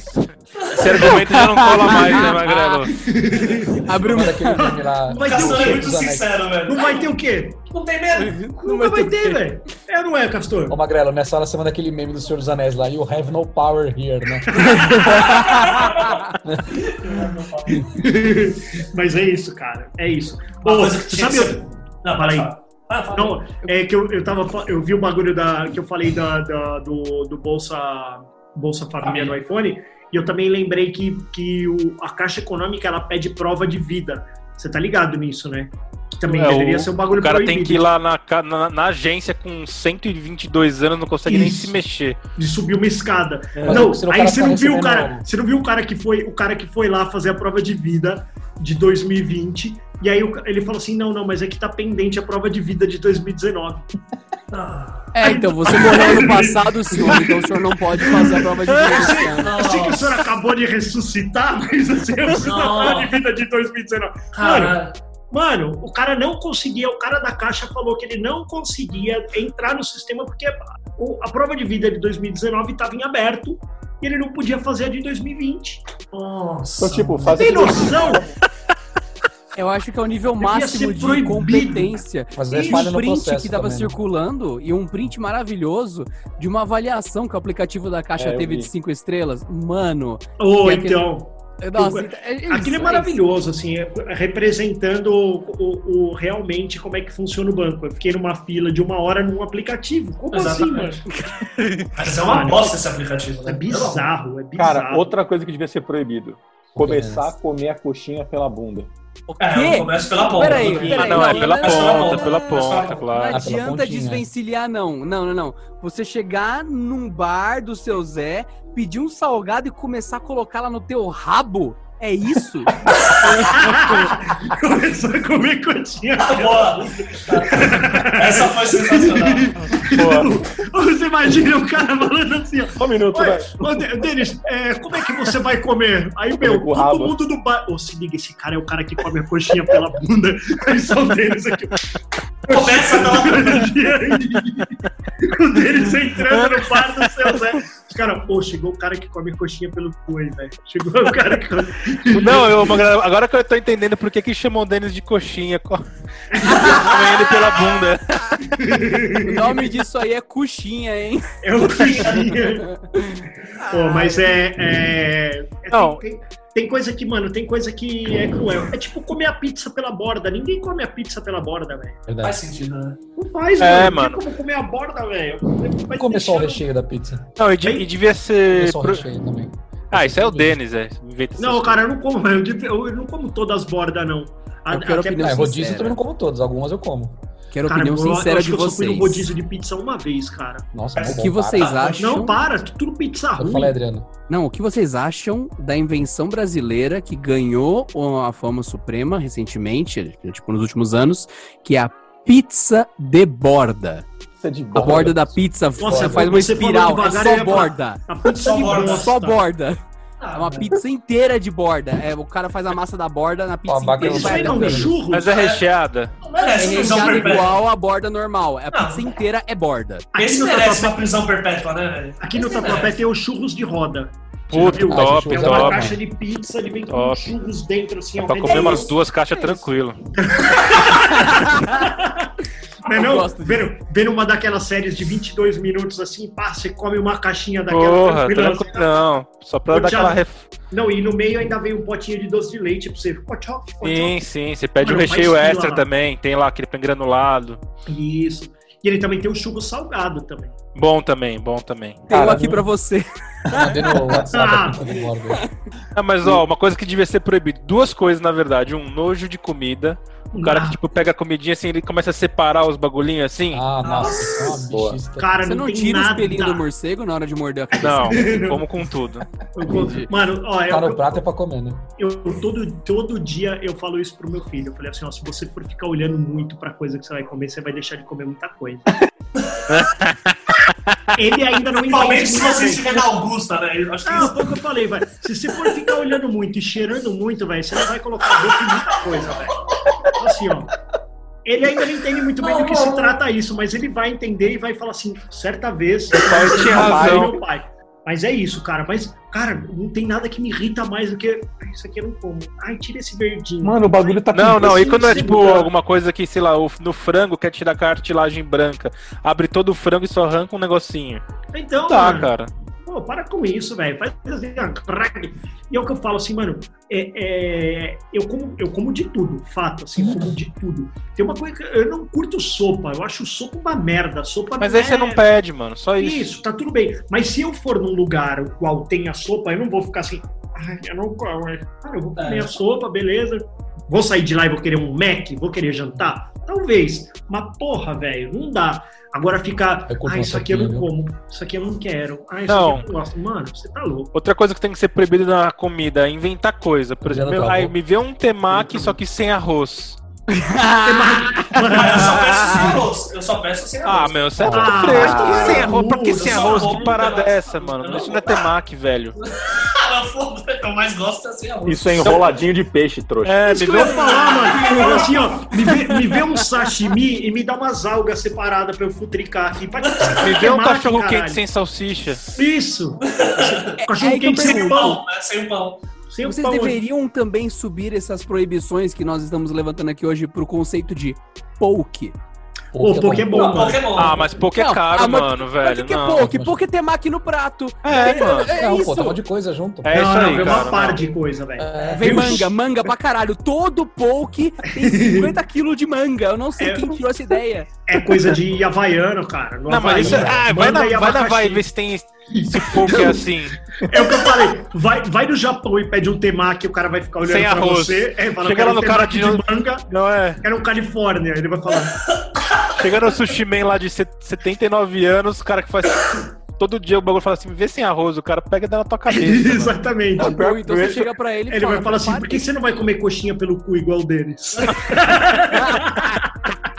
Esse argumento já não cola mais, né, Magrelo? Abre Lembra uma. daquele meme lá? Não vai ter o Castor é quê? muito sincero, velho. Não vai ter o quê? Não tem medo. Nunca vai ter, velho. É ou não é, Castor? Ô, Magrelo, minha sala semana aquele meme do Senhor dos Anéis lá, You have no power here, né? [laughs] Mas é isso, cara. É isso. Uma Ô, coisa que tinha sabe, Não, Fala aí. Ah. Não, é que eu, eu tava. Eu vi o bagulho da, que eu falei da, da- do, do Bolsa, Bolsa Família no iPhone, e eu também lembrei que, que o, a Caixa Econômica ela pede prova de vida. Você tá ligado nisso, né? Que também É, deveria o- ser um bagulho O cara proibido. tem que ir lá na, na, na agência com 122 anos, não consegue nem Isso. se mexer. de subir uma escada. Mas não, aí você não viu o cara, você não viu o cara que foi, o cara que foi lá fazer a prova de vida de 2020, e aí ele falou assim: "Não, não, mas é que tá pendente a prova de vida de 2019". [laughs] Ah, É, então, você morreu no passado, senhor, então o senhor não pode fazer a prova de vida. Eu sei que o senhor acabou de ressuscitar, [laughs] mas assim, eu preciso da prova de vida de 2019. Caralho. Mano, o cara não conseguia, o cara da caixa falou que ele não conseguia entrar no sistema porque o- a prova de vida de 2019 estava em aberto e ele não podia fazer a de 2020. Nossa. Então, tipo, faz Tem noção? [laughs] Eu acho que é o nível máximo de proibido. competência. Mas é E um no print processo que tava também, né? circulando e um print maravilhoso de uma avaliação que o aplicativo da Caixa É, teve vi. de cinco estrelas. Mano, Ou aquele- então. nossa, é, é isso, Aquilo é é maravilhoso, assim, é- representando o, o- o- realmente como é que funciona o banco. Eu fiquei numa fila de uma hora num aplicativo. Como assim, mano? Exatamente. [laughs] Mas é uma Mano, bosta esse aplicativo, né? É bizarro, é bizarro. Cara, outra coisa que devia ser proibido. Começar a comer a coxinha pela bunda. O É, eu quê? começo pela ponta. Peraí, né? peraí. Ah, não, é não, pela não, ponta, não, pela não, ponta, Não claro. Pela adianta desvencilhar, não. Não, não, não. Você chegar num bar do seu Zé, pedir um salgado e começar a colocar lá no teu rabo. É isso? [laughs] Começou a comer coxinha. Ah, Boa. Essa foi sensacional. Pô, Você imagina o cara falando assim, ó. só um minuto, De- Denis, é, como é que você vai comer? Aí, meu, todo rabo. mundo do bar. Ô, se liga, esse cara é o cara que come a coxinha pela bunda. [laughs] Aí só o Denis aqui. Começa pela [laughs] o Denis entrando no bar do seu Zé. Os caras, pô, chegou o cara que come coxinha pelo cu aí, velho. Chegou o cara que come. [laughs] Não, eu, agora que eu tô entendendo por que, que chamam o Denis de coxinha. co- [laughs] Comendo ele pela bunda. o nome disso aí é coxinha, hein? É o coxinha. [laughs] Pô, mas é. é- é- Não. Tem, tem- tem coisa que, mano, tem coisa que é cruel. É tipo comer a pizza pela borda. Ninguém come a pizza pela borda, velho. Faz Verdade. sentido, né? Não faz, É, mano. Não mano. tem como comer a borda, velho. Vai Comer só o recheio da pizza. Não, e, de- e devia ser. Comer só o pro- recheio também. Ah, isso é o Denis, é. Não, cara, eu não como. Eu, eu não como todas as bordas, não. A- Eu quero até- opinião É, rodízio eu também não como todos, algumas eu como. Quero Cara, opinião eu, eu sincera acho de que eu só fui vocês. no rodízio de pizza uma vez, cara. Nossa, O mó O que bom, vocês para. acham? Não, para, tudo pizza Eu ruim. falei, Adriano. Não, o que vocês acham da invenção brasileira que ganhou a fama suprema recentemente, tipo nos últimos anos, que é a pizza de borda. É de A boa. borda da pizza Nossa, você faz uma espiral, é só borda. A pizza Só de borda. Só borda. É uma pizza inteira de borda. É, o cara faz a massa da borda na pizza Ó, inteira. Isso aí não é um dando. churro? Mas é recheada. Não merece É prisão recheado perpétua. igual a borda normal. A Não. pizza inteira é borda. Aqui Esse no merece Tatuapé, uma prisão perpétua, né, velho? aqui no Tatuapé tem os churros de roda. Puta, viu? top, É uma top. caixa de pizza, ele vem com Top. churros dentro, assim. É pra comer É umas isso. duas caixas É tranquilo. [laughs] [laughs] Não, é não, gosto vendo, vendo uma daquelas séries de 22 minutos assim, pá, você come uma caixinha daquela Porra, tranquilo. assim, Não, só pra dar aquela. Ref... Não, e no meio ainda vem um potinho de doce de leite pra você. Cochó, cochó. Sim, sim. Você pede um recheio extra lá. também. Tem lá aquele granulado. Isso. E ele também tem o churro salgado também. Bom também, bom também. Tem um aqui pra você. Mandei no WhatsApp. Ah, mas ó, uma coisa que devia ser proibida. Duas coisas, na verdade. Um, nojo de comida. O cara Ah. que, tipo, pega a comidinha assim, ele começa a separar os bagulhinhos assim. Ah, nossa, é uma Boa. Cara, Você não, não tira o nada. espelhinho do morcego na hora de morder a cabeça? Não, [laughs] como com tudo. Entendi. Mano, ó, Tá no eu, prato é pra comer, né? eu, todo, todo dia eu falo isso pro meu filho. Eu falei assim, ó, se você for ficar olhando muito pra coisa que você vai comer, você vai deixar de comer muita coisa. [laughs] Ele ainda não Principalmente se você estiver na Augusta, né? Eu acho que Não, isso foi o que eu falei, velho. Se você for ficar olhando muito e cheirando muito, velho, você não vai colocar a boca em muita coisa, velho. Então, Assim, ó. Ele ainda não entende muito bem do que se trata isso, mas ele vai entender e vai falar assim, certa vez. pai você tinha vai razão. meu pai. Mas é isso, cara. Mas, cara, não tem nada que me irrita mais do que. "Ai, Isso aqui eu não como. Ai, tira esse verdinho. Mano, o bagulho tá Não, não, e quando é tipo alguma coisa que, sei lá, o- no frango quer tirar a cartilagem branca, abre todo o frango e só arranca um negocinho. Então, Tá, mano, cara. Pô, para com isso, velho. Faz assim, ó, crack. E é o que eu falo assim, mano. é- é, eu, como, eu como de tudo, fato, assim, eu como de tudo. Tem uma coisa que eu não curto sopa. Eu acho sopa uma merda. Sopa Mas não aí você é- não pede, mano, só isso. Isso, tá tudo bem. Mas se eu for num lugar o qual tem a sopa, eu não vou ficar assim. Ai, eu não. Cara, eu vou comer É. a sopa, beleza. Vou sair de lá e vou querer um Mac? Vou querer jantar? Talvez. Mas porra, velho, não dá. Agora ficar. Curto Ah, isso aqui eu não como. Isso aqui eu não quero. Ah, isso Não. aqui eu não gosto. Mano, você tá louco. Outra coisa que tem que ser proibido na comida é inventar coisa. Por exemplo, aí me vê um temaki, só que sem arroz. Eu só peço sem arroz. Eu só peço sem Ah, arroz. meu, você é muito Ah, fresco. vai sem arroz, pra que sem arroz? parada é essa, mano? Eu Isso não não é temaki, velho. [laughs] Ah, eu mais gosto é sem arroz. Isso é enroladinho de peixe, trouxa. É, Isso me que eu vê [laughs] ia falar, mano. Assim, ó, me vê, me vê um sashimi e me dá umas algas separadas pra eu futricar aqui. Pra que Me vê um mate, cachorro caralho? quente sem salsicha. Isso! [laughs] É Cachorro eu quente sem pão. Né? Sem o pão. Sem Vocês pão. deveriam também subir essas proibições que nós estamos levantando aqui hoje pro conceito de poke. Ô, Poké é bom, Não, mano. Pokémon. Ah, mas pouco é caro, ah, mas- mano, Mas velho. o que é Não. poke? Poke tem temaki no prato. É, mano. É, Não, isso. pô, tá um monte de coisa junto. É isso não, aí, vem cara. uma par não. de coisa, velho. É, Vem Viu? manga, manga pra caralho. Todo poke tem [laughs] 50 quilos de manga. Eu não sei É. quem tirou essa ideia. É coisa de havaiano, cara. No Não, mas Havaí, isso. Ah, vai na, vai na vai ver se tem esse pouco é assim. É o que eu falei. Vai, vai no Japão e pede um temaki, o cara vai ficar olhando Sem pra arroz. você. É, fala, Chega "Eu lá no cara de- de manga, Não é? quero um Califórnia. Ele vai falar, Chegando no sushi man lá de set- 79 anos, o cara que faz. Todo dia o bagulho fala assim: vê sem arroz, o cara pega e dá na tua [laughs] cabeça. exatamente. Ou então você chega pra ele e Ele fala, vai falar assim, por que você não vai comer coxinha pelo cu igual o deles? [laughs] [laughs]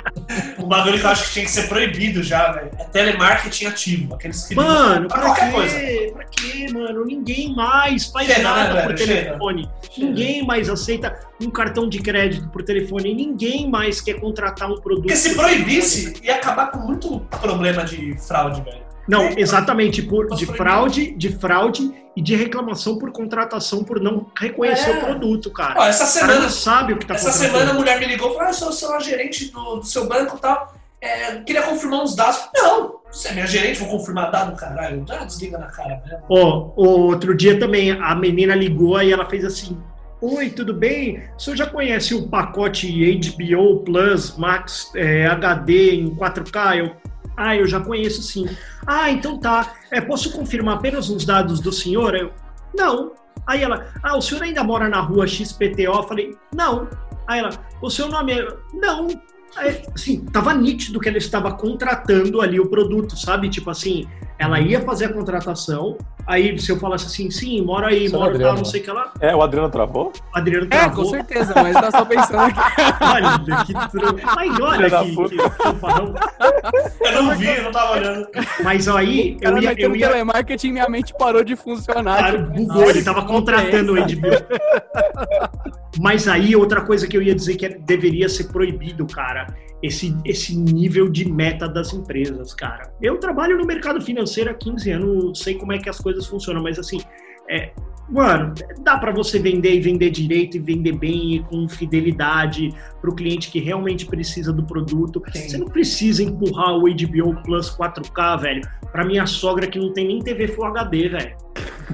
O bagulho que eu acho que tinha que ser proibido já, velho. É telemarketing ativo. Aqueles que Mano, pra pra qualquer quê? coisa. Pra quê, mano? Ninguém mais faz Chega, nada né, por telefone. Ninguém mais aceita um cartão de crédito por telefone. Ninguém mais quer contratar um produto. Porque se proibisse, telefone. ia acabar com muito problema de fraude, velho. Não, exatamente, por, de fraude, de fraude e de reclamação por contratação por não reconhecer É. o produto, cara. Ó, essa cara semana, não sabe o que tá essa semana a mulher me ligou e falou: ah, eu sou, sou a gerente do, do seu banco e tal. É, queria confirmar uns dados. Não, você é minha gerente, vou confirmar dado, caralho. Ah, desliga na cara. Ó, outro dia também a menina ligou e ela fez assim: Oi, tudo bem? O senhor já conhece o pacote HBO Plus Max é, HD em 4K? Eu, ah, eu já conheço sim. Ah, então tá. É, posso confirmar apenas os dados do senhor? Eu, não. Aí ela, ah, o senhor ainda mora na rua XPTO? Eu falei, não. Aí ela, o seu nome é. Não. Aí, assim, tava nítido que ela estava contratando ali o produto, sabe? Tipo assim, ela ia fazer a contratação, aí se eu falasse assim, sim, mora aí, é mora tal, Adriano, não sei o que lá, É, o Adriano travou? o Adriano É, travou. com certeza, mas tá só pensando aqui. [laughs] Olha, que tru... Mas olha que, puta. que fanfarrão. Eu não vi, eu não tava olhando. Mas aí, cara eu ia, eu no ia telemarketing minha mente parou de funcionar. Claro, Tipo, bugou, ele tava contratando o HBO. Mas aí, outra coisa que eu ia dizer que é- deveria ser proibido, cara, esse, esse nível de meta das empresas, cara. Eu trabalho no mercado financeiro há 15 anos, sei como é que as coisas funcionam, mas assim, é, mano, dá para você vender e vender direito e vender bem e com fidelidade para o cliente que realmente precisa do produto. Sim. Você não precisa empurrar o HBO Plus 4K, velho, para minha sogra que não tem nem TV Full HD, velho.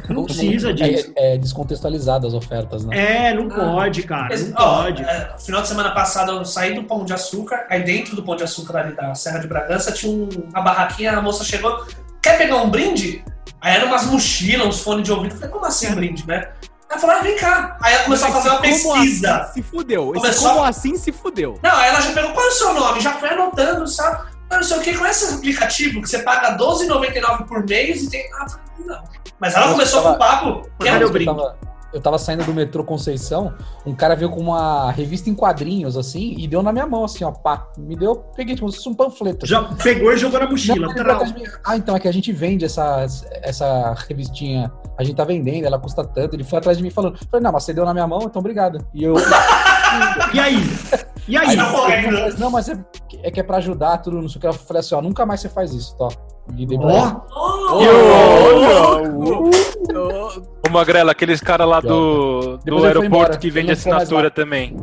Não precisa disso. É, é descontextualizado as ofertas, né? É, não pode, cara. Esse- Não ó, pode. é, final de semana passada eu saí do Pão de Açúcar, aí dentro do Pão de Açúcar ali da Serra de Bragança tinha um- uma barraquinha, a moça chegou, quer pegar um brinde? Aí eram umas mochilas, uns fones de ouvido. Eu falei, como assim brinde, né? Eu falei, ah, vem cá. Aí ela começou a fazer uma Esse como pesquisa. assim se fudeu. Esse Começou- como assim se fudeu. Não, aí ela já pegou, qual é o seu nome? Já foi anotando, sabe? Não sei o que, conhece esse aplicativo que você paga R$12,99 por mês e tem. Ah, não. Mas ela Eu começou tava- com o papo. Que Cadê é o eu brinde? tava, eu tava saindo do metrô Conceição, um cara veio com uma revista em quadrinhos, assim, e deu na minha mão, assim, ó, pá. Me deu, peguei fosse um panfleto. Já pegou e jogou na mochila. Mim, ah, então é que a gente vende essa, essa revistinha. A gente tá vendendo, ela custa tanto. Ele foi atrás de mim falando, falei, não, mas você deu na minha mão, então obrigado. E eu. [laughs] E aí? E aí? Aí, não, falou, não, mas é, é que é pra ajudar, tudo, não sei o que. Eu falei assim, ó, nunca mais você faz isso, tá? E dei pra Ô, Magrela, aqueles caras lá do, do aeroporto embora, que vende assinatura também.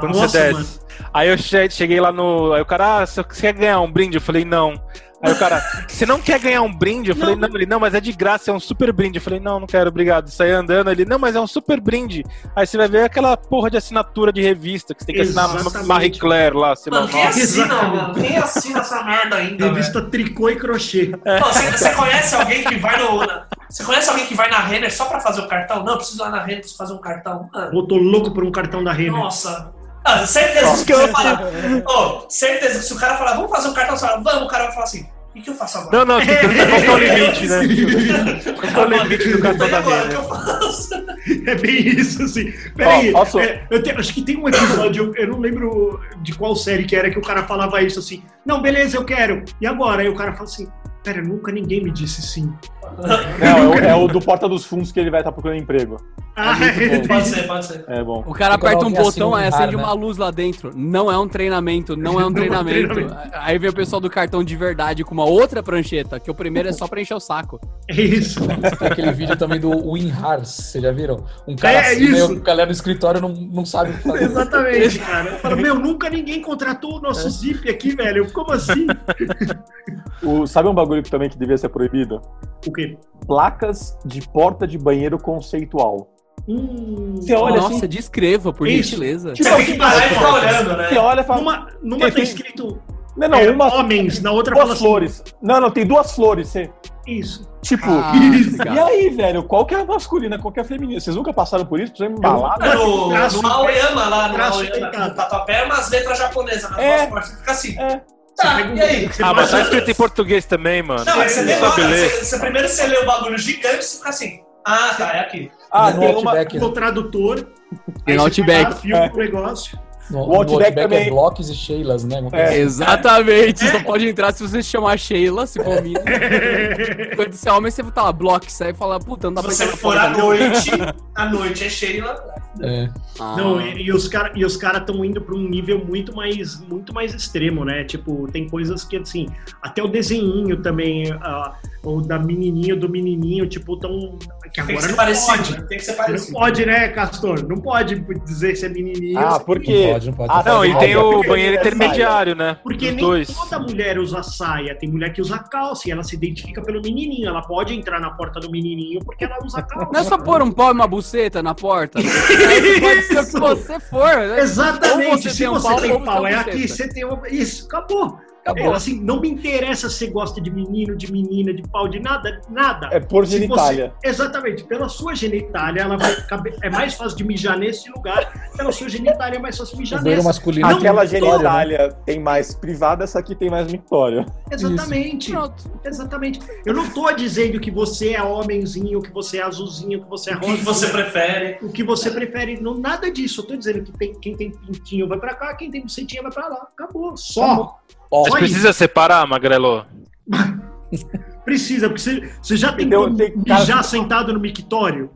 Quando Nossa, você mano. desce. Aí eu che- cheguei lá no. Aí o cara, ah, você quer ganhar um brinde? Eu falei, não. Aí o cara, você não quer ganhar um brinde? Eu falei, não. Ele, não, mas é de graça, é um super brinde. Eu falei, não, não quero, obrigado. Saí andando, ele, não, mas é um super brinde. Aí você vai ver aquela porra de assinatura de revista que você tem que assinar Exatamente. Marie Claire lá, sei lá. Mano, quem Nossa. assina, mano? Quem assina essa merda ainda? velho? Revista tricô e crochê. Você, você conhece alguém que vai no. na- você conhece alguém que vai na Renner só pra fazer o cartão? Não, eu preciso ir lá na Renner, preciso fazer um cartão. Mano, Pô, tô louco por um cartão da Renner. nossa. Ah, certeza que você fala. Ô, certeza que se o cara falar, vamos fazer um cartão, vamos, o cara vai falar assim, o que eu faço agora? Não, não, que colocar o [laughs] limite, né? É o limite do cartão E da agora, que eu faço? [laughs] É bem isso, assim. Peraí, posso- é, eu te- acho que tem um episódio, eu não lembro de qual série que era, que o cara falava isso assim, não, beleza, eu quero. E agora? Aí o cara fala assim, pera, nunca ninguém me disse sim. Não, é o, é o do Porta dos Fundos que ele vai estar procurando emprego. Ah, bom. Pode ser, pode ser. É bom. O cara aperta um assim, botão, um aí acende né? uma luz lá dentro. Não é um treinamento, não é um [laughs] é um treinamento. Aí vem o pessoal do cartão de verdade com uma outra prancheta, que o primeiro é só pra encher o saco. é isso. Tem aquele vídeo também do WinRARS, vocês já viram? Um cara É, assina e isso. o galera do escritório não, não sabe o que fazer. Exatamente, cara. Eu falo, meu, nunca ninguém contratou o nosso zip aqui, velho. Como assim? [laughs] O- sabe um bagulho que também que devia ser proibido? O quê? Placas de porta de banheiro conceitual. Hum, Você olha Nossa, assim, descreva, por Isso. gentileza. Tipo, Você tem que parar e ficar olhando, né? você olha e fala. numa, numa Tem- tá tem- escrito Não, não, é, uma. homens, na outra fala Duas assim, flores. Não, não, tem duas flores. Você, Isso. tipo. Ah, [laughs] Isso. E aí, velho, qual que é a masculina, qual que é a feminina? Vocês nunca passaram por isso? Pra você embalar? É no, Traço- no Aoyama lá, no Aoyama, no Tatuapé, é umas letras japonesas É. fica assim. É. Tá, e aí? Ah, mas tá escrito em português também, mano. Não, aí você demora. ler. Você, você- primeiro você lê o bagulho gigante, você fica assim. Ah, tá, é aqui. Ah, no tem uma. Outback, né? o tradutor. Tem aí no você Outback. filma o negócio. No, O no Outback Outback também. é blocos e Sheilas, né? É. Exatamente, só pode entrar se você se chamar Sheila, se for mina. [laughs] Quando você é homem, você tá lá, e fala, puta, não dá Se pra você entrar na for à dele. noite, [laughs] à noite é Sheila. É. Ah. Não, e, e os caras e os cara estão indo para um nível muito mais muito mais extremo, né? Tipo, tem coisas que assim, até o desenhinho também, ah, o da menininho do menininho, tipo, tão que Tem que agora ser não parecido. pode. né? Tem que ser Não parecido. pode, né, Castor? Não pode dizer que você é menininho. Ah, você- porque. Pode, não pode. Ah, Não, e tem o banheiro intermediário, né? Porque Os nem dois. toda mulher usa saia. Tem mulher que usa calça e ela se identifica pelo menininho. Ela pode entrar na porta do menininho porque ela usa calça. Não é só pôr um pau e uma buceta na porta. [laughs] Pode ser o que você for. né? Exatamente. Ou você se tem um você pau, tem você pau, é aqui, você tem uma... Isso, acabou. Acabou. É, assim, não me interessa se você gosta de menino, de menina, de pau, de nada, nada. É por Se genitália. você- exatamente, pela sua genitália, ela vai caber, é mais fácil de mijar nesse lugar. Pela sua genitália é mais fácil de O mijar nesse. masculino. Não, Aquela não, genitália tem mais privada, essa aqui tem mais mictória. Exatamente. Exatamente. Eu não tô dizendo que você é homenzinho, que você é azulzinho, que você é O rosa. que você prefere? O que você prefere, não, nada disso. Eu tô dizendo que tem, quem tem pintinho vai pra cá, quem tem bucetinha vai pra lá. Acabou. Só. Acabou. Ó, Mas precisa separar, Magrelo? [laughs] Precisa, porque você, você já tem Então, como mijar sentado no mictório?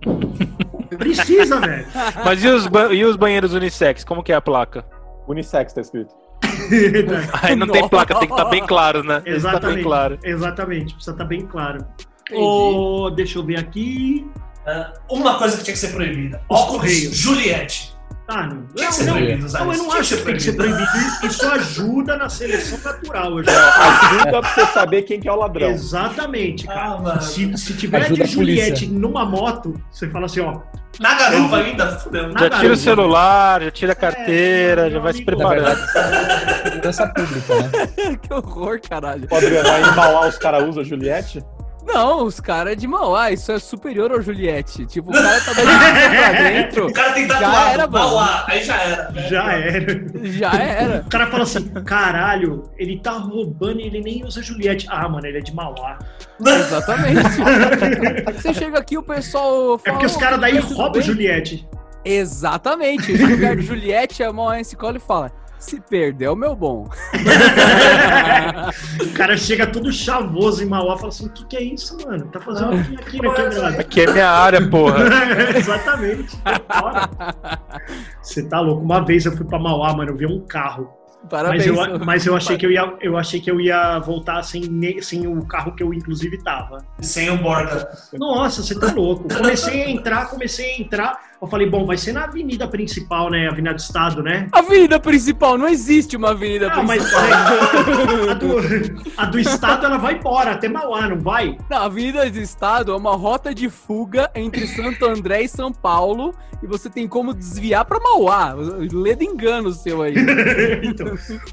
Precisa, velho. Mas e os, e os banheiros unissex? Como que é a placa? Unissex tá escrito. [laughs] Aí não tem placa, tem que estar bem claro, né? Que estar bem Exatamente. claro. Exatamente, precisa estar bem claro. Ô, deixa eu ver aqui. Ah, uma coisa que tinha que ser proibida. Os Óculos correios. Juliette. Ah, não. Que não, não, não, eu não acho que tem que ser proibido. Isso ajuda na seleção natural. Eu já- Ajuda pra você saber quem que é o ladrão. Exatamente, cara. Ah. Se, se tiver Ajuda de. Juliette numa moto, você fala assim, ó. Na garupa ainda? Na Já tira o celular, já tira a carteira, É, já vai se meu na preparando. [laughs] segurança pública, né? [laughs] que horror, caralho. O Adriano, aí em Mauá os caras usam Juliette? Não, os caras é de Mauá, isso é superior ao Juliette. Tipo, o cara tá dando [laughs] pra dentro, O cara tem Já tatuado, era, mano. Mauá, aí já era. né? Já era. já era. O cara fala assim, caralho, ele tá roubando e ele nem usa Juliette. Ah, mano, ele é de Mauá. Exatamente. [laughs] Você chega aqui, o pessoal É fala. porque os "Ô, caras daí roubam bem?" Juliette. Exatamente. O lugar de Juliette, a Mauense cola e fala: se perdeu, meu bom. [laughs] o cara chega todo chavoso em Mauá e fala assim, o que, que é isso, mano? Tá fazendo o que aqui [laughs] na quebrada? Aqui é minha área, porra. [laughs] Exatamente. Bora. Você tá louco. Uma vez eu fui pra Mauá, mano, eu vi um carro. Parabéns. Mas eu, mas eu achei que eu ia, eu achei que eu ia voltar sem, sem o carro que eu inclusive tava. Sem o borda. Nossa, você tá louco. Comecei a entrar, comecei a entrar. Eu falei, bom, vai ser na avenida principal, né? Avenida do Estado, né? Avenida principal, não existe uma avenida Não, mas principal. a do, a do Estado ela vai embora, até Mauá, não vai? Não, a Avenida do Estado é uma rota de fuga entre Santo André e São Paulo e você tem como desviar pra Mauá. Lê de engano seu aí. [laughs] então,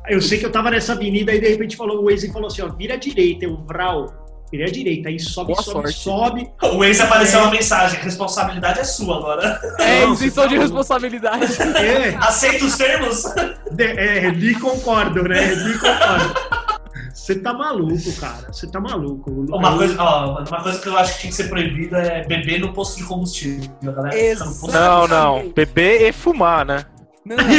eu sei que eu tava nessa avenida e de repente falou, o Waze falou assim, ó, vira direita, eu vral. Virei à direita, aí sobe, Boa sobe, sorte. sobe. O Waze apareceu uma mensagem, a responsabilidade é sua agora. É isenção de responsabilidade. É, Aceita os termos? de- é, li concordo, né? Li concordo. Você tá maluco, cara. Você tá maluco. Uma coisa, ó, uma coisa que eu acho que tinha que ser proibida é beber no posto de combustível. A galera Não, não. Beber e fumar, né? Não, não, tá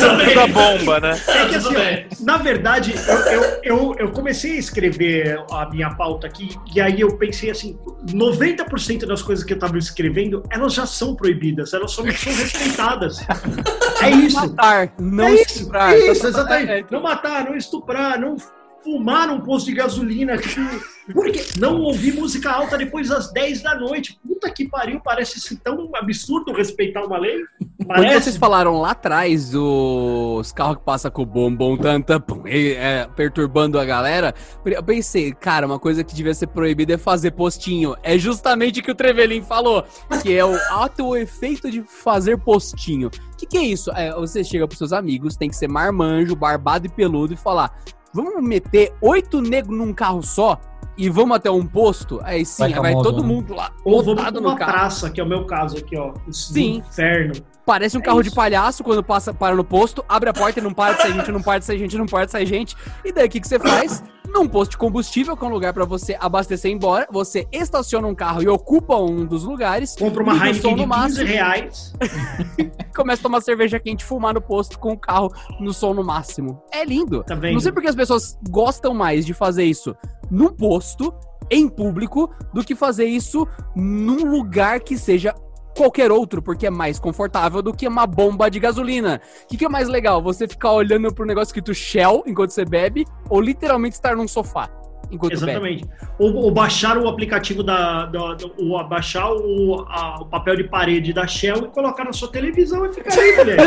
falando- Tudo Tudo a bem. bomba, né? É que assim, ó, na verdade, eu, eu, eu, eu comecei a escrever a minha pauta aqui, e aí eu pensei assim: 90% das coisas que eu tava escrevendo, elas já são proibidas, elas só não são respeitadas. [laughs] É isso. matar, não é isso, estuprar. é isso, exatamente. é, Não matar, não estuprar, não fumar num posto de gasolina. tipo, Porque não ouvir música alta depois das 10 da noite. Puta que pariu, parece ser tão absurdo respeitar uma lei. Quando Parece. vocês falaram lá atrás os carros que passam com o bombom tanta é, perturbando a galera, eu pensei, cara, uma coisa que devia ser proibida é fazer postinho. É justamente o que o Trevelin falou, que é o [laughs] ato efeito de fazer postinho. O que, que é isso? É, você chega pros seus amigos, tem que ser marmanjo, barbado e peludo e falar: vamos meter oito negros num carro só? E vamos até um posto? Aí sim, Vai aí vai famoso, todo né? mundo lá, Ou vamos lotado pra no uma carro. praça, que é o meu caso aqui, ó. Sim. Inferno. Parece um É carro de isso. palhaço quando passa, para no posto, abre a porta e não para de sair gente, não para de sair gente, não para de sair gente. E daí o que, que você faz? Num posto de combustível, que é um lugar pra você abastecer e ir embora, você estaciona um carro e ocupa um dos lugares, Compra uma Heineken de no 15 máximo, reais. [laughs] começa a tomar cerveja quente fumar no posto com o carro no som no máximo. É lindo. Tá? Não sei porque as pessoas gostam mais de fazer isso num posto, em público, do que fazer isso num lugar que seja qualquer outro, porque é mais confortável do que uma bomba de gasolina. O que, que é mais legal? Você ficar olhando pro negócio escrito Shell enquanto você bebe, ou literalmente estar num sofá enquanto bebe? Exatamente. Ou, ou baixar o aplicativo da. da, da- ou baixar o, a- o papel de parede da Shell e colocar na sua televisão e ficar aí, velho.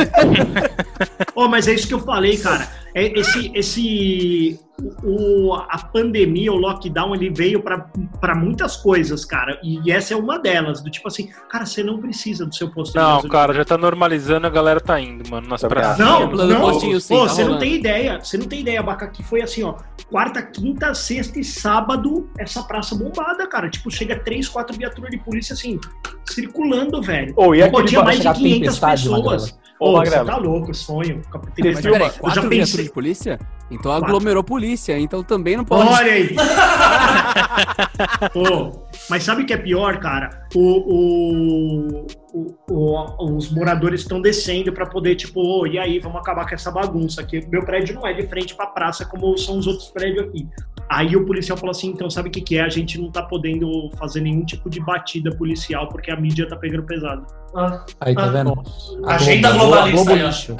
oh, [laughs] mas é isso que eu falei, cara. É esse. esse o, a pandemia, o lockdown, ele veio para muitas coisas, cara. E essa é uma delas. Do tipo assim, cara, você não precisa do seu posto de Não, cara, já tá normalizando, a galera tá indo, mano, nas praças. Não, não, postinho, sim, Pô, tá você não tem ideia, você não tem ideia, Abaca, que foi assim, ó, quarta, quinta, sexta e sábado, essa praça bombada, cara, tipo, chega três, quatro viaturas de polícia, assim, circulando, velho. Ô, e Pô, aquele tinha ba- mais de chegar 500 tempestade, pessoas. Ô, Ô, você tá louco, sonho. Mas peraí, Eu já quatro pensei- viaturas de polícia? Então Quatro. aglomerou polícia, então também não pode. Olha aí! [laughs] Pô, mas sabe o que é pior, cara? O, o- o- o- os moradores estão descendo pra poder, tipo, ô, e aí, vamos acabar com essa bagunça aqui. Meu prédio não é de frente pra praça como são os outros prédios aqui. Aí o policial falou assim: então sabe o que, que é? A gente não tá podendo fazer nenhum tipo de batida policial porque a mídia tá pegando pesado. Ah, Aí, tá Ah, vendo? Agenda Globo- globalista Globo aí, ó. lixo.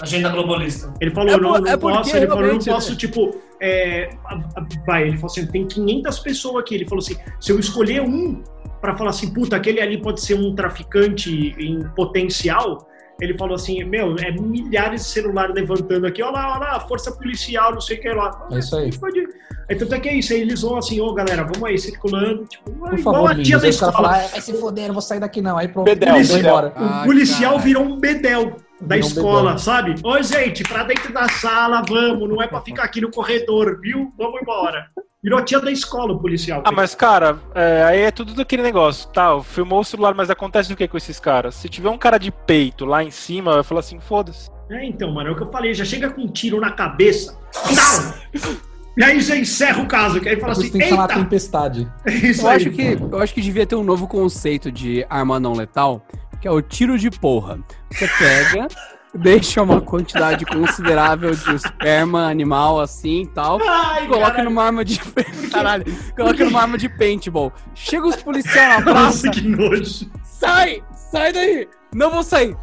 agenda globalista. Ele falou, É não, por- não é posso, ele falou, não realmente, posso, né? tipo, é, a- a- vai, ele falou assim, tem 500 pessoas aqui, ele falou assim, se eu escolher um pra falar assim, puta, aquele ali pode ser um traficante em potencial, ele falou assim, meu, é milhares de celulares levantando aqui, olha lá, olha lá, força policial, não sei o que lá. É isso aí. Pode- Aí tanto é que é isso, aí eles vão assim, ô galera, vamos aí, circulando, tipo, Por igual favor, a tia da escola. falam, ah, vai se foder, não vou sair daqui não. Aí pronto, Bedel, Bedel. embora. O Ai, policial virou um bedel da um escola, sabe? Ô, gente, pra dentro da sala, vamos, não é pra ficar aqui no corredor, viu? Vamos embora. Virou a tia da escola, o policial. Ah, mas cara, é, aí é tudo daquele negócio. Tá, filmou o celular, mas acontece o que com esses caras? Se tiver um cara de peito lá em cima, vai falar assim, foda-se. É, então, mano, é o que eu falei, já chega com um tiro na cabeça. Não! E aí já encerra o caso, que aí fala assim, tem que eita! tempestade. É [laughs] isso Eu aí. acho, que, eu acho que devia ter um novo conceito de arma não letal, que é o tiro de porra. Você pega, deixa uma quantidade considerável de esperma animal assim e tal, Ai, coloca caralho. numa arma de. [laughs] Caralho, coloca numa arma de paintball. Chega os policiais na Nossa, praça, que nojo. sai! Sai daí! Não vou sair!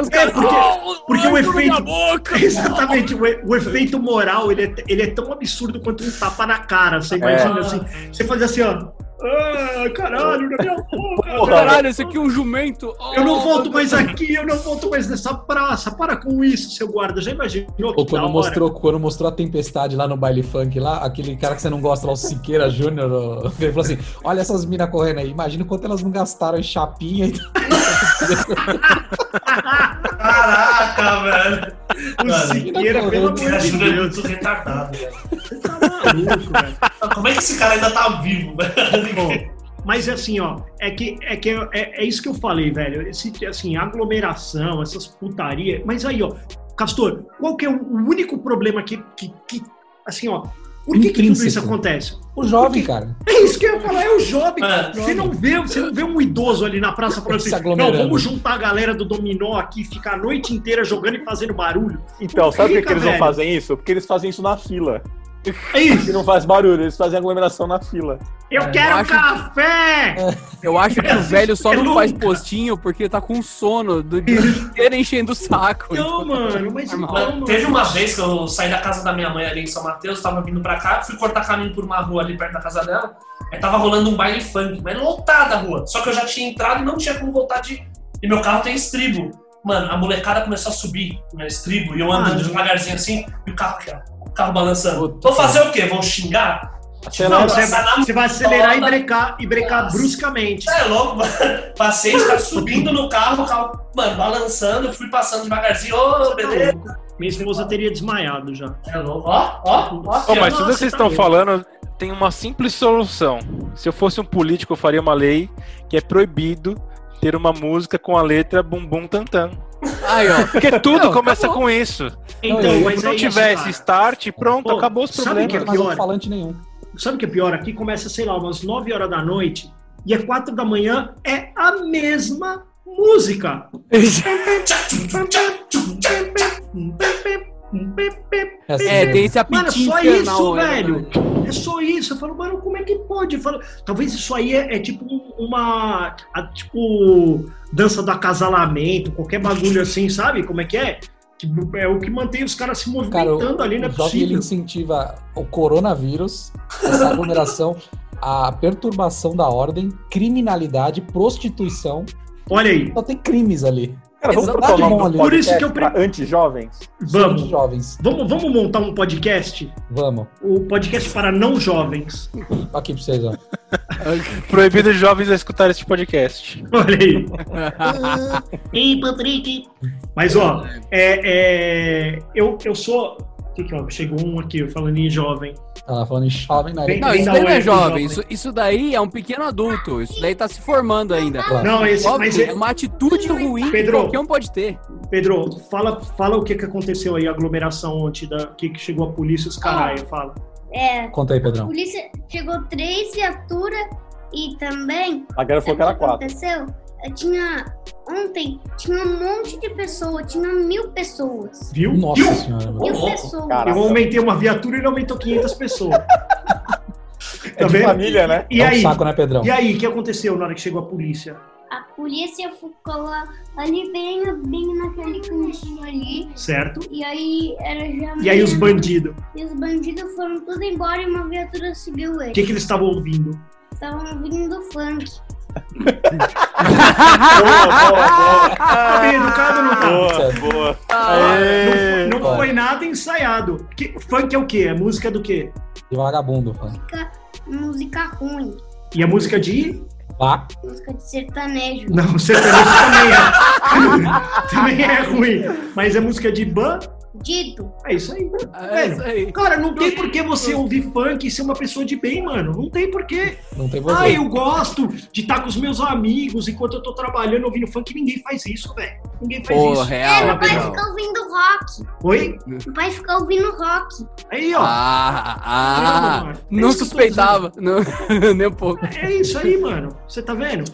Os caras, porque- "Oh, porque o efeito- boca! Exatamente, o, o efeito moral, ele é, ele é tão absurdo quanto um tapa na cara. Você imagina assim, você faz assim, ó. Ah, caralho, na minha boca. Porra. Caralho, esse aqui é um jumento! Eu não Oh, volto mais aqui, eu não volto mais nessa praça. Para com isso, seu guarda. Já imaginou que Ou quando mostrou, quando mostrou a tempestade lá no baile funk lá, aquele cara que você não gosta lá, o Siqueira Júnior, ele falou assim: olha essas minas correndo aí, imagina quanto elas não gastaram em chapinha e Caraca, velho. O Mano, Siqueira, pelo amor de Deus. muito retardado, velho. Tá maluco, velho. Como é que esse cara ainda tá vivo, velho? Mas assim, ó, é que é, que é, é isso que eu falei, velho. Esse, assim, aglomeração, essas putaria. Mas aí, ó, Castor, qual que é o único problema que, que, que assim, ó, por que, que tudo isso acontece? o jovem, Porque- cara. É isso que eu ia falar, é o jovem. É. Você não vê, você não vê um idoso ali na praça falando Se assim, não, vamos juntar a galera do dominó aqui, ficar a noite inteira jogando e fazendo barulho. Então, sabe por que, eles não velho. fazem isso? Porque eles fazem isso na fila. É E isso. não faz barulho, eles fazem aglomeração na fila. Eu É, quero eu acho- café! Eu acho que o velho só É não faz postinho porque tá com sono do dia inteiro enchendo o saco. Não, mano, mas então, Mano, teve uma vez que eu saí da casa da minha mãe ali em São Mateus, tava vindo pra cá, fui cortar caminho por uma rua ali perto da casa dela, aí tava rolando um baile funk, mas lotada a rua. Só que eu já tinha entrado e não tinha como voltar de. E meu carro tem estribo. Mano, a molecada começou a subir no meu estribo e eu andando Ah, devagarzinho assim, e o carro aqui, ó. O carro balançando. Puta Vou fazer o quê? Vou xingar? Acelera. Não, você, na você vai acelerar e brecar, e brecar Nossa. bruscamente. É louco, mano. [laughs] Passei, os caras subindo no carro, o carro, mano, balançando, fui passando devagarzinho, ô, Tá beleza. Minha esposa teria desmaiado já. É louco. Ó, ó, ó. Mas tudo que vocês tá estão louco. falando tem uma simples solução. Se eu fosse um político, eu faria uma lei que é proibido ter uma música com a letra bum bum tan tan. Aí, ó. Porque tudo Não, começa acabou. com isso. Então, eu- mas Se não é isso, tiver esse cara. start, pronto, Pô, acabou os sabe problemas. que é Não pior. falante nenhum. Sabe o que é pior? Aqui começa, sei lá, umas 9 horas da noite e é 4 da manhã, é a mesma música. É É, tem esse Mano, é só isso, né, velho. É só isso. Eu falo, mano, como é que pode? Eu falo, talvez isso aí é, é tipo um- uma. a- tipo, dança do acasalamento, qualquer bagulho assim, sabe? Como é que é? É o que mantém os caras se Cara, o, movimentando ali, não é jovem ele possível. incentiva o coronavírus, essa aglomeração, a perturbação da ordem, criminalidade, prostituição. Olha aí, Só tem crimes ali. Cara, vamos trocar o nome do por isso que eu pre- anti-jovens? vamos. Somos jovens. Vamos, vamos montar um podcast? Vamos. O podcast para não jovens. Aqui pra vocês, ó. [laughs] Proibido os jovens a escutar este podcast. Olha aí. [laughs] Ei, Patrick. Mas, ó, é, é, eu, eu sou. Que que, ó, chegou um aqui falando em jovem. Ela falando em jovem, né? Não, isso da daí não é jovem. jovem. Isso, isso daí é um pequeno adulto. Isso daí tá se formando ainda. Claro. Não, esse, Jovem mas, é é- uma atitude ruim que Pedro. qualquer um pode ter. Pedro, fala, fala o que, que aconteceu aí, a aglomeração ontem, da, que, que chegou a polícia, os caralho, fala. É, Conta aí, a Pedrão. polícia chegou três viaturas e também A galera falou que era o quatro. aconteceu? Eu tinha ontem tinha um monte de pessoas, tinha mil pessoas. Viu? Nossa Viu? senhora, Mil louco. pessoas. Cara. Eu aumentei uma viatura e ele aumentou 500 pessoas. [laughs] É Tá de vendo? família, né? E é um aí? saco, né, Pedrão? E aí, o que aconteceu na hora que chegou a polícia? A polícia ficou lá, ali bem, bem naquele cantinho ali. Certo? E aí era já. E aí os bandidos, E os bandidos foram tudo embora e uma viatura seguiu o eles. que, que eles estavam ouvindo? Estavam ouvindo funk. Boa, boa, boa. Bem educado ou não tá? Boa, boa. Não, não Bora. foi nada ensaiado. Que, funk é o quê? É música do quê? De vagabundo, mano. Música, música ruim. E a música de. Pá. Música de sertanejo. Não, [laughs] sertanejo também é. [laughs] também é ruim. Mas é música de ban. Dito. É isso aí. É isso aí. Cara, não tem por que você ouvir funk e ser uma pessoa de bem, mano. Não tem por quê. Não tem você. Ah, eu gosto de estar com os meus amigos enquanto eu tô trabalhando ouvindo funk. Ninguém faz isso, velho. Ninguém faz Pô, isso. É, real. meu pai real. fica ouvindo rock. Oi? Meu pai fica ouvindo rock. Aí, ó. Ah, ah, Não, mano. É não que tô suspeitava. Não, [laughs] nem um pouco. É isso aí, mano. Você tá vendo?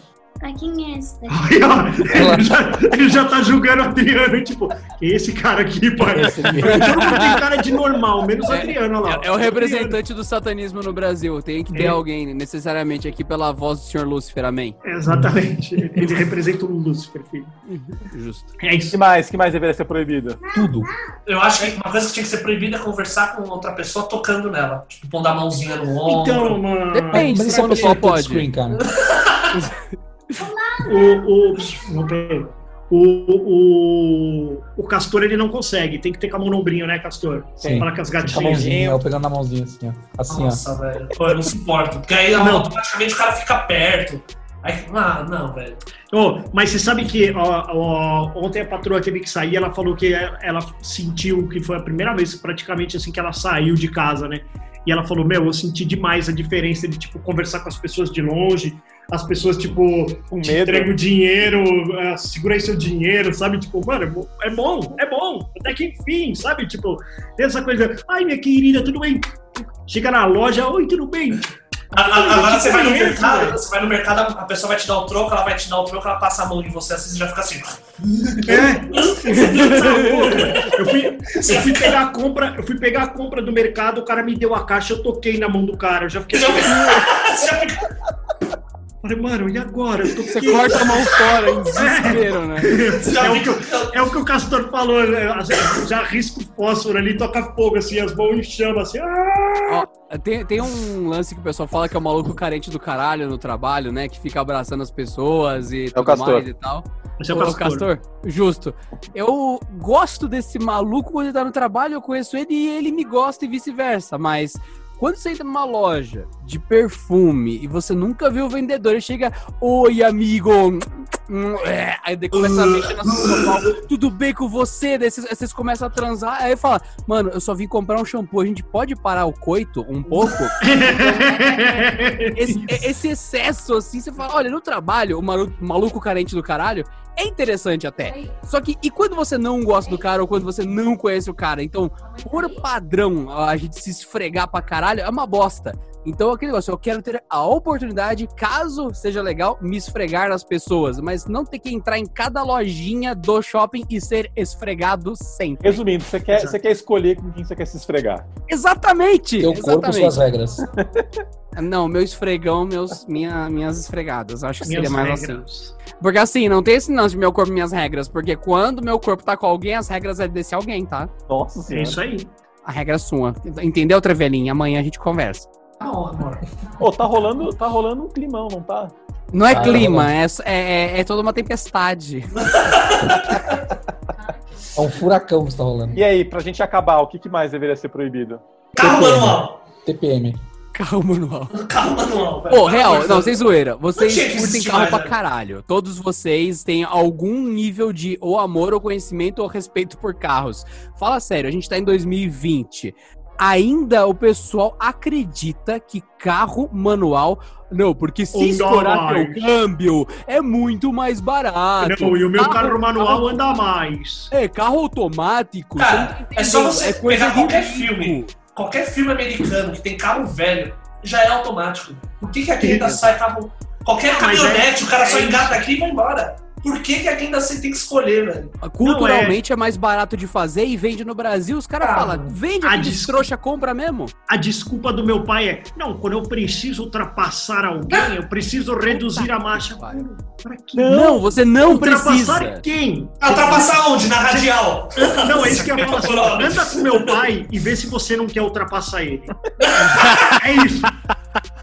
Pra quem é esse daqui? Aí, ó. [laughs] Ele já, ele já tá julgando o Adriano, tipo, que esse cara aqui, pai. Todo mundo tem cara de normal, menos o É, Adriano olha lá. É, é o representante do satanismo no Brasil. Tem que ter É. alguém, necessariamente, aqui pela voz do Sr. Lúcifer, amém. Exatamente. Ele representa o Lúcifer, filho. Justo. É que isso. mais? que mais deveria ser proibido? Tudo. Eu acho que uma coisa que tinha que ser proibida é conversar com outra pessoa tocando nela. Tipo, pondo a mãozinha no ombro. Então, mano. Depende, Mas se é pessoal pessoa pode. touchscreen, cara. [laughs] O, o, o, o, o Castor ele não consegue, tem que ter com a mão no ombrinho, né, Castor? Sim. Fala com as Com a gatinhas. mãozinha, eu pegando na mãozinha assim, ó. Assim, ó. Nossa, velho. Pô, eu não suporto. Porque aí Não. automaticamente o cara fica perto. Aí, ah, não, velho. Ô, mas você sabe que ó, ó, ontem a patroa teve que sair, ela falou que ela sentiu que foi a primeira vez praticamente assim que ela saiu de casa, né? E ela falou, meu, eu senti demais a diferença de, tipo, conversar com as pessoas de longe, as pessoas, tipo, Com te medo. entregam dinheiro, ah, segura aí seu dinheiro, sabe? Tipo, mano, é bo- bom, é bom, até que enfim, sabe? Tipo, tem essa coisa, ai, minha querida, tudo bem? Chega na loja, oi, tudo bem? Agora você vai no mercado, você vai no mercado, a pessoa vai te dar o troco, ela vai te dar o troco, ela passa a mão em você, assim você já fica assim. É. Eu fui, eu fui pegar a compra, eu fui pegar a compra do mercado, o cara me deu a caixa, eu toquei na mão do cara, eu já fiquei Já [laughs] assim, já fica- [laughs] falei, mano, e agora? Eu Você toquei. corta a mão fora em [laughs] desespero, né? você já É o, que, é o que o Castor falou, né? já risca o fósforo ali, toca fogo assim, as mãos em chama assim. Ah! Ó, tem, tem um lance que o pessoal fala que é o maluco carente do caralho no trabalho, né? Que fica abraçando as pessoas e tudo Castor. mais e tal. Esse é o Ô, Castor. Justo. Eu gosto desse maluco quando ele tá no trabalho, eu conheço ele e ele me gosta e vice-versa, mas quando você entra numa loja de perfume e você nunca viu o vendedor, ele chega, oi amigo, é. aí daí começa a mexer na sua tudo bem com você, daí vocês, vocês começam a transar, aí fala, mano, eu só vim comprar um shampoo, a gente pode parar o coito um pouco? esse, esse excesso, assim, você fala, olha, no trabalho, o maluco, maluco carente do caralho é interessante até. Só que, e quando você não gosta do cara ou quando você não conhece o cara? Então, por padrão, a gente se esfregar pra caralho é uma bosta. Então, aquele negócio, eu quero ter a oportunidade, caso seja legal, me esfregar nas pessoas, mas não ter que entrar em cada lojinha do shopping e ser esfregado sempre. Resumindo, você quer, você quer escolher com quem você quer se esfregar. Exatamente! Teu corpo, exatamente. suas regras. [laughs] Não, meu esfregão, meus, minha, minhas esfregadas. Acho que Minhas seria mais regras. assim. Porque assim, não tem esse lance de meu corpo, minhas regras. Porque quando meu corpo tá com alguém, as regras é desse alguém, tá? Nossa É isso aí. A regra é sua. Entendeu, Trevelinha? Amanhã a gente conversa. Tá bom, amor. Ô, tá rolando, tá rolando um climão, não tá? Não é Ah, clima, é, é, é toda uma tempestade. [laughs] É um furacão que está rolando. E aí, pra gente acabar, o que, que mais deveria ser proibido? Carro TPM. manual. TPM. [laughs] Carro manual. Carro manual, velho. Pô, real, não, sem zoeira. Vocês que curtem carro mais, pra caralho. Todos vocês têm algum nível de ou amor, ou conhecimento, ou respeito por carros. Fala sério, a gente tá em 2020. Ainda o pessoal acredita que carro manual. Não, porque se Anda estourar teu mais. câmbio, é muito mais barato. Não, e o meu carro manual carro- anda mais. É, carro automático. Cara, não é só você coisa pegar qualquer rico. filme. Qualquer filme americano que tem carro velho já é automático. Por que, que aqui ainda sai carro. Qualquer é- caminhonete, o cara só é engata aqui e vai embora. Por que, que aqui ainda você tem que escolher, velho? Culturalmente é... mais barato de fazer e vende no Brasil. Os caras Ah, falam, vende a dis- trouxa, compra mesmo. A desculpa do meu pai é: não, quando eu preciso ultrapassar alguém, eu preciso reduzir a marcha. Mano, Pra quê? Não, você não ultrapassar precisa. quem? Ah, Ultrapassar onde? Na radial. Não, é isso que eu falar assim. Anda com meu pai e vê se você não quer ultrapassar ele. [laughs] É isso.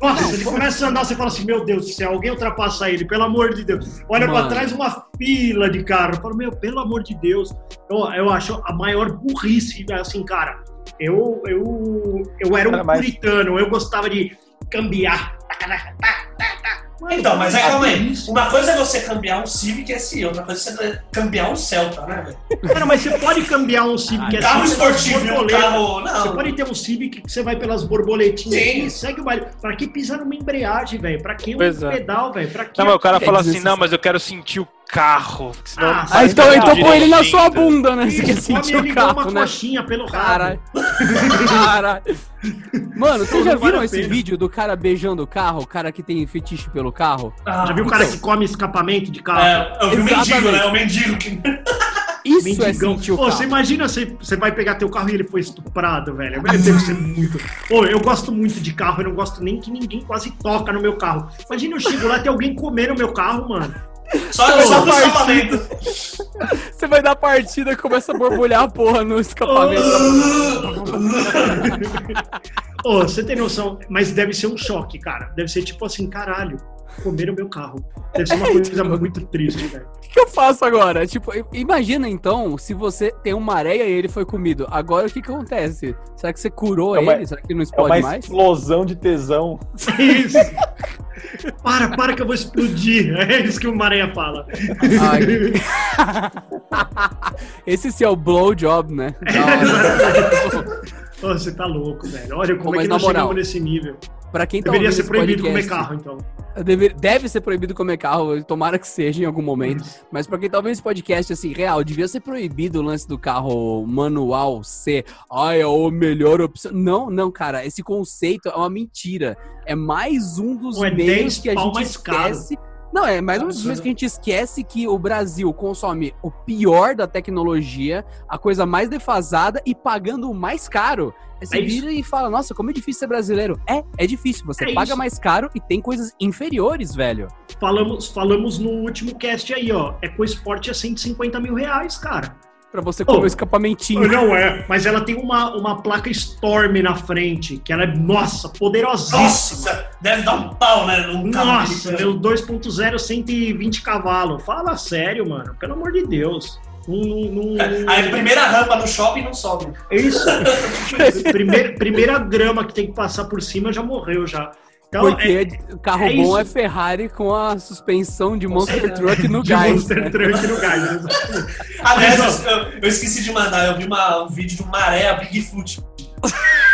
Nossa, ele começa a andar, você fala assim, meu Deus do céu, alguém ultrapassa ele, pelo amor de Deus. Olha pra Mano. trás uma fila de carro. Eu falo, meu, pelo amor de Deus. Eu, eu acho a maior burrice, assim, cara. Eu, eu, eu era um Cara, mas- puritano, eu gostava de cambiar. Tá, tá, tá, tá, tá. Então, mas é para calma aí. isso. Uma coisa é você cambiar um Civic SI, outra coisa é você cambiar um Celta, né, velho? Cara, mas você pode cambiar um Civic Ah, Carro assim, esportivo e um borboleta. carro. Você Não. pode ter um Civic que você vai pelas borboletinhas Sim. e segue o baile. Pra que pisar numa embreagem, velho? Pra que um Pois é. pedal, velho? Pra que Não, mas o cara É fala assim, não, mas eu quero sentir o carro. Senão Ah, Ah, então, então põe ele na sua bunda, né? Você quer Isso, come sentir ele o igual uma carro, né? coxinha pelo rabo. Caralho. Caralho. Mano, vocês já viram esse vídeo do cara beijando o carro? O cara que tem fetiche pelo carro? Ah, Já viu o cara que come escapamento de carro? É, eu vi o mendigo, né? O mendigo que. [laughs] Isso é Mendigão. sentir o Pô, carro. você imagina você, você vai pegar teu carro e ele foi estuprado, velho. Deve ser muito. Pô, eu gosto muito de carro, eu não gosto nem que ninguém quase toca no meu carro. Imagina eu chego lá e tem alguém comer no meu carro, mano. Só, só partida. escapamento. Você vai dar partida e começa a borbulhar a porra no escapamento. Ô, você tem noção, mas deve ser um choque, cara. Deve ser tipo assim, caralho, comeram meu carro. Deve ser uma [laughs] coisa muito triste, velho. O que, que eu faço agora? Tipo, imagina então se você tem uma areia e ele foi comido. Agora o que, que acontece? Será que você curou É uma- ele? Será que ele não É explode uma mais? explosão de tesão. [laughs] Isso. Para, para que eu vou explodir. É isso que o Maranha fala. [laughs] Esse sim é o blowjob, né? [laughs] Ô, você tá louco, velho. Olha como Pô, é que nós chegamos moral, nesse nível. Pra quem tá Deveria ser proibido comer podcast, carro, então. Deve, deve ser proibido comer carro, tomara que seja em algum momento. Mas pra quem tá ouvindo esse podcast, assim, real, devia ser proibido o lance do carro manual ser, ai, é a melhor opção. Não, não, cara, esse conceito é uma mentira. É mais um dos Ou é meios 10 que a gente mais caro. Não, é mais um dos meios que a gente esquece que o Brasil consome o pior da tecnologia, a coisa mais defasada e pagando o mais caro. Aí você É isso. vira e fala, nossa, como é difícil ser brasileiro. É, é difícil. Você É paga isso. mais caro e tem coisas inferiores, velho. Falamos, falamos no último cast aí, ó. EcoSport é 150 mil reais, cara. Pra você comer Ô, o escapamentinho. Não é, mas ela tem uma, uma placa Storm na frente, que ela é, nossa, poderosíssima. Nossa, deve dar um pau, né? Num Nossa, meu 2.0, 120 cavalos. Fala sério, mano. Pelo amor de Deus. Não, não, não- Aí a primeira rampa no shopping não sobe. É isso. [laughs] primeira, primeira grama que tem que passar por cima já morreu já. Então, Porque é, o carro é bom isso. é Ferrari com a suspensão de Monster Truck no de gás. Monster né? Truck no gás. Aliás, eu, eu esqueci de mandar, eu vi uma- um vídeo de uma maré a Bigfoot.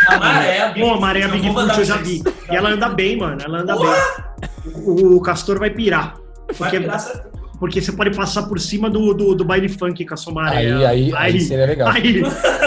Uma maré a Pô, a Maré Bigfoot eu já vi. E ela anda bem, mano. Ela anda bem. O, o Castor vai pirar. Vai Porque, essa- porque você pode passar por cima do, do, do baile funk com a sua maré. Aí, aí, aí seria legal. aí,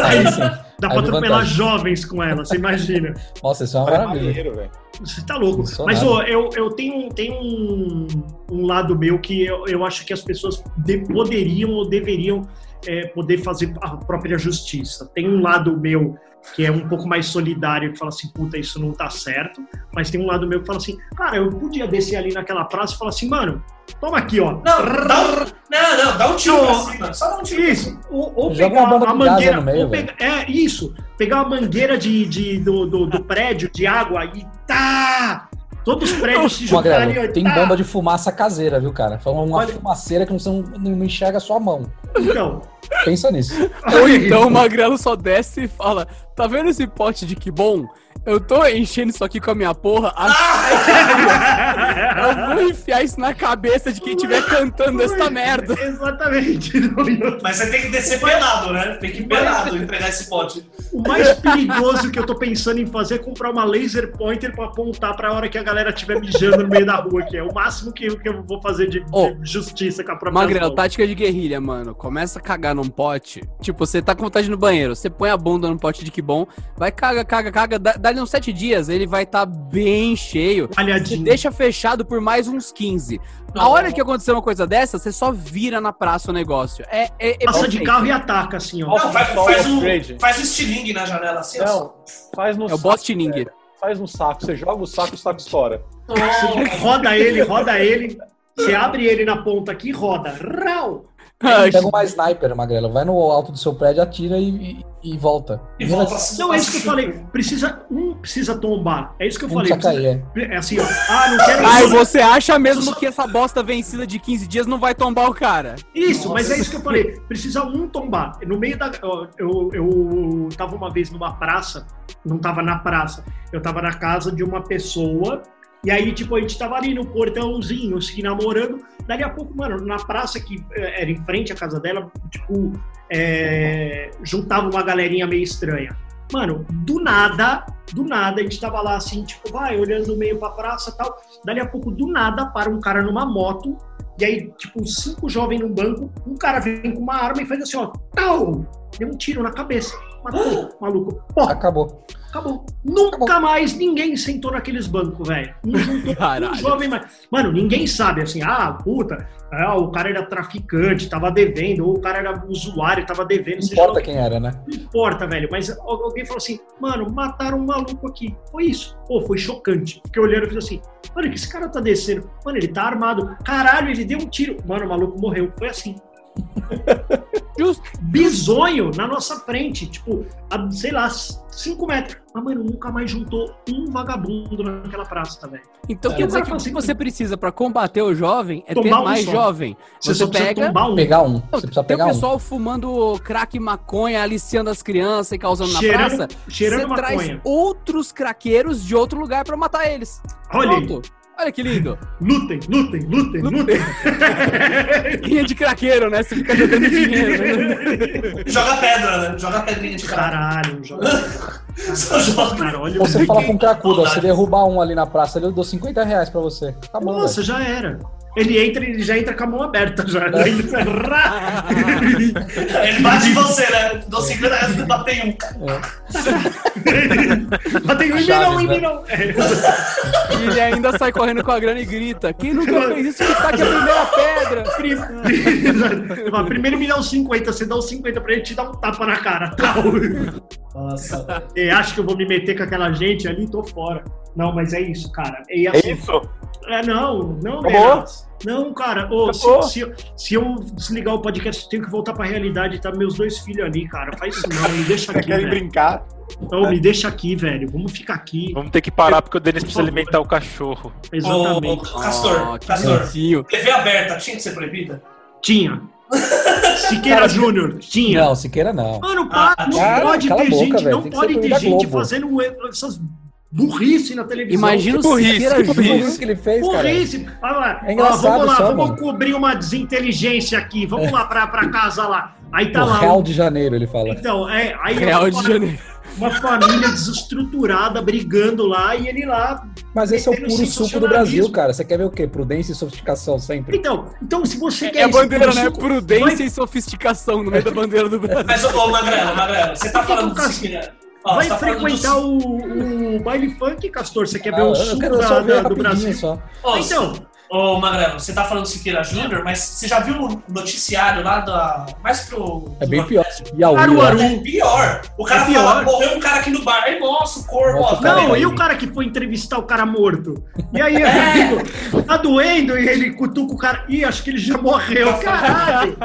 Aí aí sim. dá Aí pra atropelar vantagem. jovens com ela, você imagina. Nossa, isso é uma É maravilha. Você tá louco. Isso Mas ô, eu, eu tenho, tenho um, um lado meu que eu, eu acho que as pessoas de- poderiam ou deveriam é, poder fazer a própria justiça. Tem um lado meu que é um pouco mais solidário, que fala assim, puta, isso não tá certo. Mas tem um lado meu que fala assim, cara, eu podia descer ali naquela praça e falar assim, mano, toma aqui, ó. Não, dá um, não, não, dá um tiro pra Não. cima. Só dá um tiro. Isso, ou, ou pegar a mangueira. no meio, ou pegar- é, isso. Pegar a mangueira de, de- do, do, do prédio de água e tá! Todos os prédios se juntarem. Magrelo, ó, tem tá. bomba de fumaça caseira, viu, cara? Foi uma Olha- fumaceira que você não, não enxerga a sua mão. Então, Pensa nisso. [laughs] Ou então o Magrelo só desce e fala: Tá vendo esse pote de que bom? Eu tô enchendo isso aqui com a minha porra. [laughs] Eu vou enfiar isso na cabeça de quem estiver cantando esta merda. Exatamente. Mas você tem que descer pelado, né? Tem que ir pelado entregar esse pote. O mais perigoso que eu tô pensando em fazer é comprar uma laser pointer pra apontar pra hora que a galera estiver mijando no meio da rua, que é o máximo que, eu- que eu vou fazer de, de Ô, justiça com a própria Magrelo, tática de guerrilha, mano. Começa a cagar num pote. Tipo, você tá com vontade de no banheiro. Você põe a bunda no pote de que bom. Vai, caga, caga, caga. Dá- Dá-lhe uns sete dias. Ele vai estar bem cheio. Você Malhadinho. deixa fechado por mais uns 15. A hora que acontecer uma coisa dessa, você só vira na praça o negócio. É, é, é Passa de carro e ataca, assim, ó. Não, faz, faz, um, faz um estilingue na janela assim. Não, faz no É o saco. Bostininger. Faz no saco. Você joga o saco, o saco estoura. Você roda ele, roda ele. Você abre ele na ponta aqui, roda. Rau! Pega uma sniper, Magrelo. Vai no alto do seu prédio, atira e, e, e volta. E volta assim. Não, é isso que eu falei. Precisa, um precisa tombar. É isso que eu Não falei. precisa Precisa- É assim, ó. Ah, não quero. Ai, você acha mesmo que essa bosta vencida de 15 dias não vai tombar o cara? Isso, mas é isso que eu falei. Precisa um tombar. No meio da. ó, Eu, eu tava uma vez numa praça, não tava na praça, eu tava na casa de uma pessoa E aí, tipo, a gente tava ali no portãozinho, se namorando. Dali a pouco, mano, na praça que eh, era em frente à casa dela, tipo, é, juntava uma galerinha meio estranha. Mano, do nada, do nada, a gente tava lá assim, tipo, vai, olhando meio pra praça e tal. Dali a pouco, do nada, para um cara numa moto. E aí, tipo, cinco jovens num banco, um cara vem com uma arma e faz assim, ó, tal! Deu um tiro na cabeça. Matou, [gasps] maluco. Porra, Acabou. Acabou. Nunca mais ninguém sentou naqueles bancos, velho. Não juntou um jovem mais. Mano, ninguém sabe assim, ah, puta, ah, o cara era traficante, tava devendo, ou o cara era usuário, tava devendo. Não importa quem era, né? Não importa, velho. Mas al- alguém falou assim, mano, mataram um maluco aqui. Foi isso. Pô, foi chocante. Fiquei olhando e fiz assim, mano, que esse cara tá descendo? Mano, ele tá armado. Caralho, ele deu um tiro. Mano, o maluco morreu. Foi assim. [laughs] Justo. Bizonho na nossa frente. Tipo, a, sei lá, 5 metros. Mas, mano, nunca mais juntou um vagabundo naquela praça, velho. Então É. quer dizer O que o que assim, você precisa pra combater o jovem é ter Tomar um mais só. jovem. Você, Você só precisa pega. um. Pegar um. Você precisa tem o pegar um. pessoal fumando crack e maconha, aliciando as crianças e causando na Cheirando- praça. cheirando Você traz maconha. outros craqueiros de outro lugar pra matar eles. Olha aí. Olha que lindo. Lutem, lutem, lutem, lutem. [laughs] Linha de craqueiro, né? Você fica jogando [laughs] dinheiro. Né? Joga pedra, né? Joga pedrinha de cara. Caralho, joga. [laughs] Só joga. Cara, olha Ou você fala com um cracudo, ó, você derrubar um ali na praça, eu dou 50 reais pra você. Tá bom, Nossa, velho. já era. Ele entra, ele já entra com a mão aberta já. É. [laughs] Ele entra- Rá! Ele bate em você, né? Dou 50 reais e batei um. Mas tem um em mim Chaves, não, em né? mim não. É. E ele ainda sai correndo com a grana e grita: Quem nunca fez isso que tá aqui a primeira pedra? Prim- [laughs] Primeiro me dá os 50, você dá os 50 pra ele te dar um tapa na cara. Tal. Nossa. E acho que eu vou me meter com aquela gente ali, tô fora. Não, mas é isso, cara. E É assim, isso? É, não, não. Não, cara. Ô, se, se, eu- se eu desligar o podcast, eu tenho que voltar pra realidade. Tá meus dois filhos ali, cara. Faz isso não, me deixa [laughs] aqui, Querem velho. brincar? Não, me deixa aqui, velho. Vamos ficar aqui. Vamos ter que parar porque o Denis precisa alimentar o cachorro. Exatamente. ô, Castor, Oh, Castor. TV aberta tinha que ser proibida? Tinha. [laughs] Siqueira Júnior, tinha. Não, Siqueira não. Mano, Ah, não cara, pode ter boca, gente, velho. não pode ter gente Globo. fazendo essas burrice na televisão. Imagina o Que burrice, que burrice que ele fez, cara. Burrice. Olha lá. É Ó, vamos lá, só, vamos mano. cobrir uma desinteligência aqui. Vamos lá pra, pra casa lá. Aí tá O lá. Real de Janeiro, ele fala. Então, é, aí Real de uma, Janeiro. uma família desestruturada brigando lá e ele lá. Mas esse é o puro suco do. Brasil, cara. Você quer ver o quê? Prudência e sofisticação sempre. Então, então se você quer É a bandeira, né? suco, Prudência vai- e sofisticação no meio da bandeira do Brasil. Mas, ô, Magrelo, Magrelo, você tá falando que o. Ó, Vai tá falando do frequentar o, o baile funk, Castor? Você quer ver Ah, o eu suco quero da- ver do Brasil? só. Ô, Então, Ô, Magrelo, você tá falando do Siqueira Júnior, mas você já viu o noticiário lá da. Mais pro. É bem pior. Caruaru. É pior. O cara É pior. fala, morreu um cara aqui no bar. Aí mostra o corpo, Mostra ó. o cara Não, aí. e o cara que foi entrevistar o cara morto? E aí, [laughs] É. tá doendo? E ele cutuca o cara. Ih, acho que ele já morreu. [laughs] Caralho!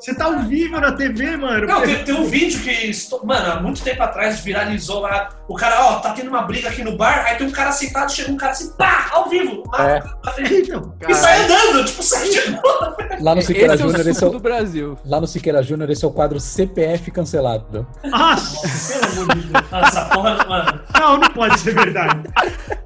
Você tá ao vivo na TV, mano. Não, tem, tem um vídeo que, estou- mano, há muito tempo atrás viralizou lá. O cara, ó, tá tendo uma briga aqui no bar, aí tem um cara sentado, chega um cara assim, pá, ao vivo. mata É. na frente. Então, E sai andando, tipo, sai de boa. [laughs] Lá no Siqueira Esse é Júnior, esse é o... do Brasil. Lá no Siqueira Júnior, esse é o quadro CPF cancelado. nossa, pelo amor de Deus. Essa porra, mano. Não, não pode ser verdade.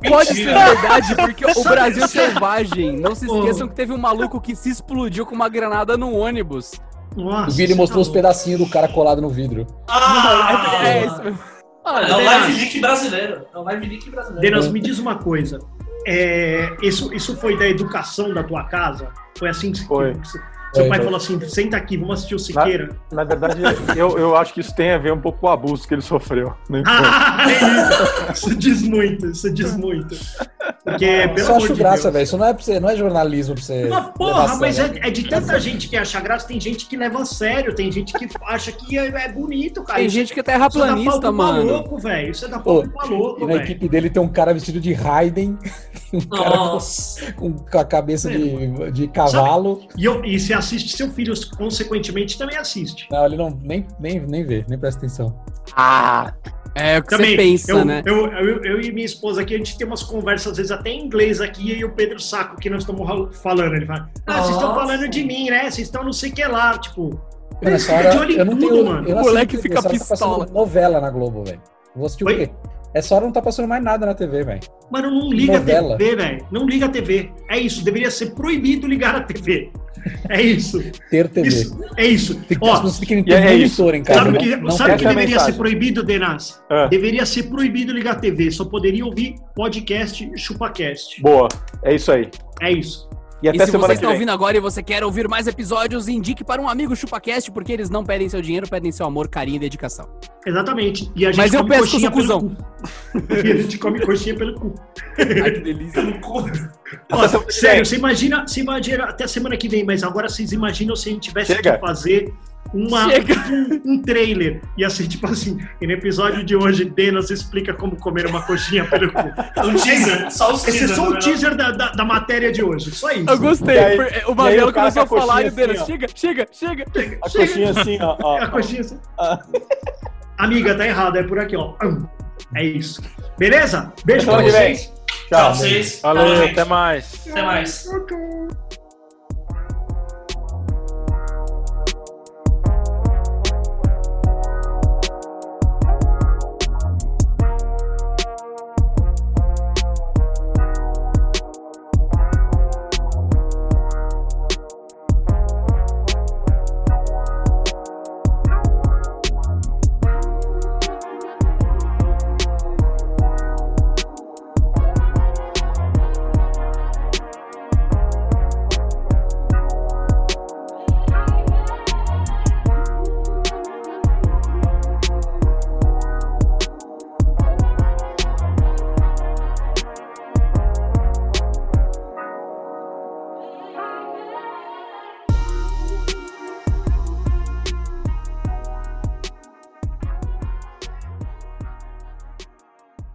Pode ser Mentira. verdade, porque o Brasil é selvagem. Não se esqueçam que teve um maluco que se explodiu com uma granada no ônibus. Nossa, O Vini você mostrou tá os pedacinhos do cara colado no vidro. Ah, é isso mesmo. É o live leak brasileiro. É o live leak brasileiro. Denas, me diz uma coisa. É, isso, isso foi da educação da tua casa? Foi assim que Foi. que- seu Foi, pai foi. falou assim: senta aqui, vamos assistir o Siqueira. Na verdade, eu, eu acho que isso tem a ver um pouco com o abuso que ele sofreu. [laughs] Ah, é isso. isso diz muito, isso diz muito. Porque, pelo Só acho de graça, velho. Isso não é, você, não é jornalismo pra você. Mas levar porra, a mas sério. é, é de tanta gente que acha graça, tem gente que leva a sério, tem gente que acha que é, é bonito, cara. Tem Isso- gente que é isso terraplanista, pro mano. maluco, velho. Isso é da pau pro maluco, E na velho. equipe dele tem um cara vestido de Raiden, [laughs] um cara Nossa. com, com a cabeça de, de cavalo. E, eu, e você assiste seu filho, consequentemente, também assiste. Não, ele não nem, nem, nem vê, nem presta atenção. É o que Também, você pensa, eu, né? Eu, eu, eu e minha esposa aqui, a gente tem umas conversas, às vezes até em inglês aqui, e o Pedro saca o que nós estamos falando. Ele fala, ah, vocês estão Nossa. falando de mim, né? Vocês estão não sei o que lá, tipo... Eu, hora, de olho em eu não tudo, tenho. mano. O moleque fica tá pistola. novela na Globo, velho. Vou assistir Oi? o quê? Essa hora não tá passando mais nada na TV, velho. Mano, não liga Novela. a TV, velho. Não liga a TV. É isso. Deveria ser proibido ligar a TV. É isso. Ter TV. Isso. É isso. Tem que, Ó, as pessoas é ter isso. monitor em casa. sabe o não- que, não sabe o essa que é deveria mensagem. ser proibido, Denas? Ah. Deveria ser proibido ligar a TV. Só poderia ouvir podcast ChupaCast. Boa, é isso aí. É isso. E E até se semana você está ouvindo agora e você quer ouvir mais episódios, indique para um amigo ChupaCast, porque eles não pedem seu dinheiro, pedem seu amor, carinho e dedicação. Exatamente. E a gente Mas eu peço que eu coxinha sou pelo cu. [laughs] e a gente come coxinha pelo cu. Ai, que delícia. Ó, semana que sério, você imagina, você imagina até semana que vem, mas agora vocês imaginam se a gente tivesse Chega. que fazer uma, Chega. tipo, um, um trailer. Ia ser tipo assim, e no episódio de hoje, Denas explica como comer uma coxinha pelo cu. Um teaser, só os Esse é teasers. só o né? teaser da, da, da matéria de hoje, só isso. Eu gostei. E aí- o e aí Magrelo o cara começou a a falar e o Denis, assim, chega, chega, chega. A coxinha assim, ó. ó, a ó. coxinha assim. Ah. Amiga, tá errado, é por aqui, ó. É isso. Beleza? Beijo pra vocês. Tchau, vocês. Valeu, Tchau, até mais. Até mais. Tchau, tchau.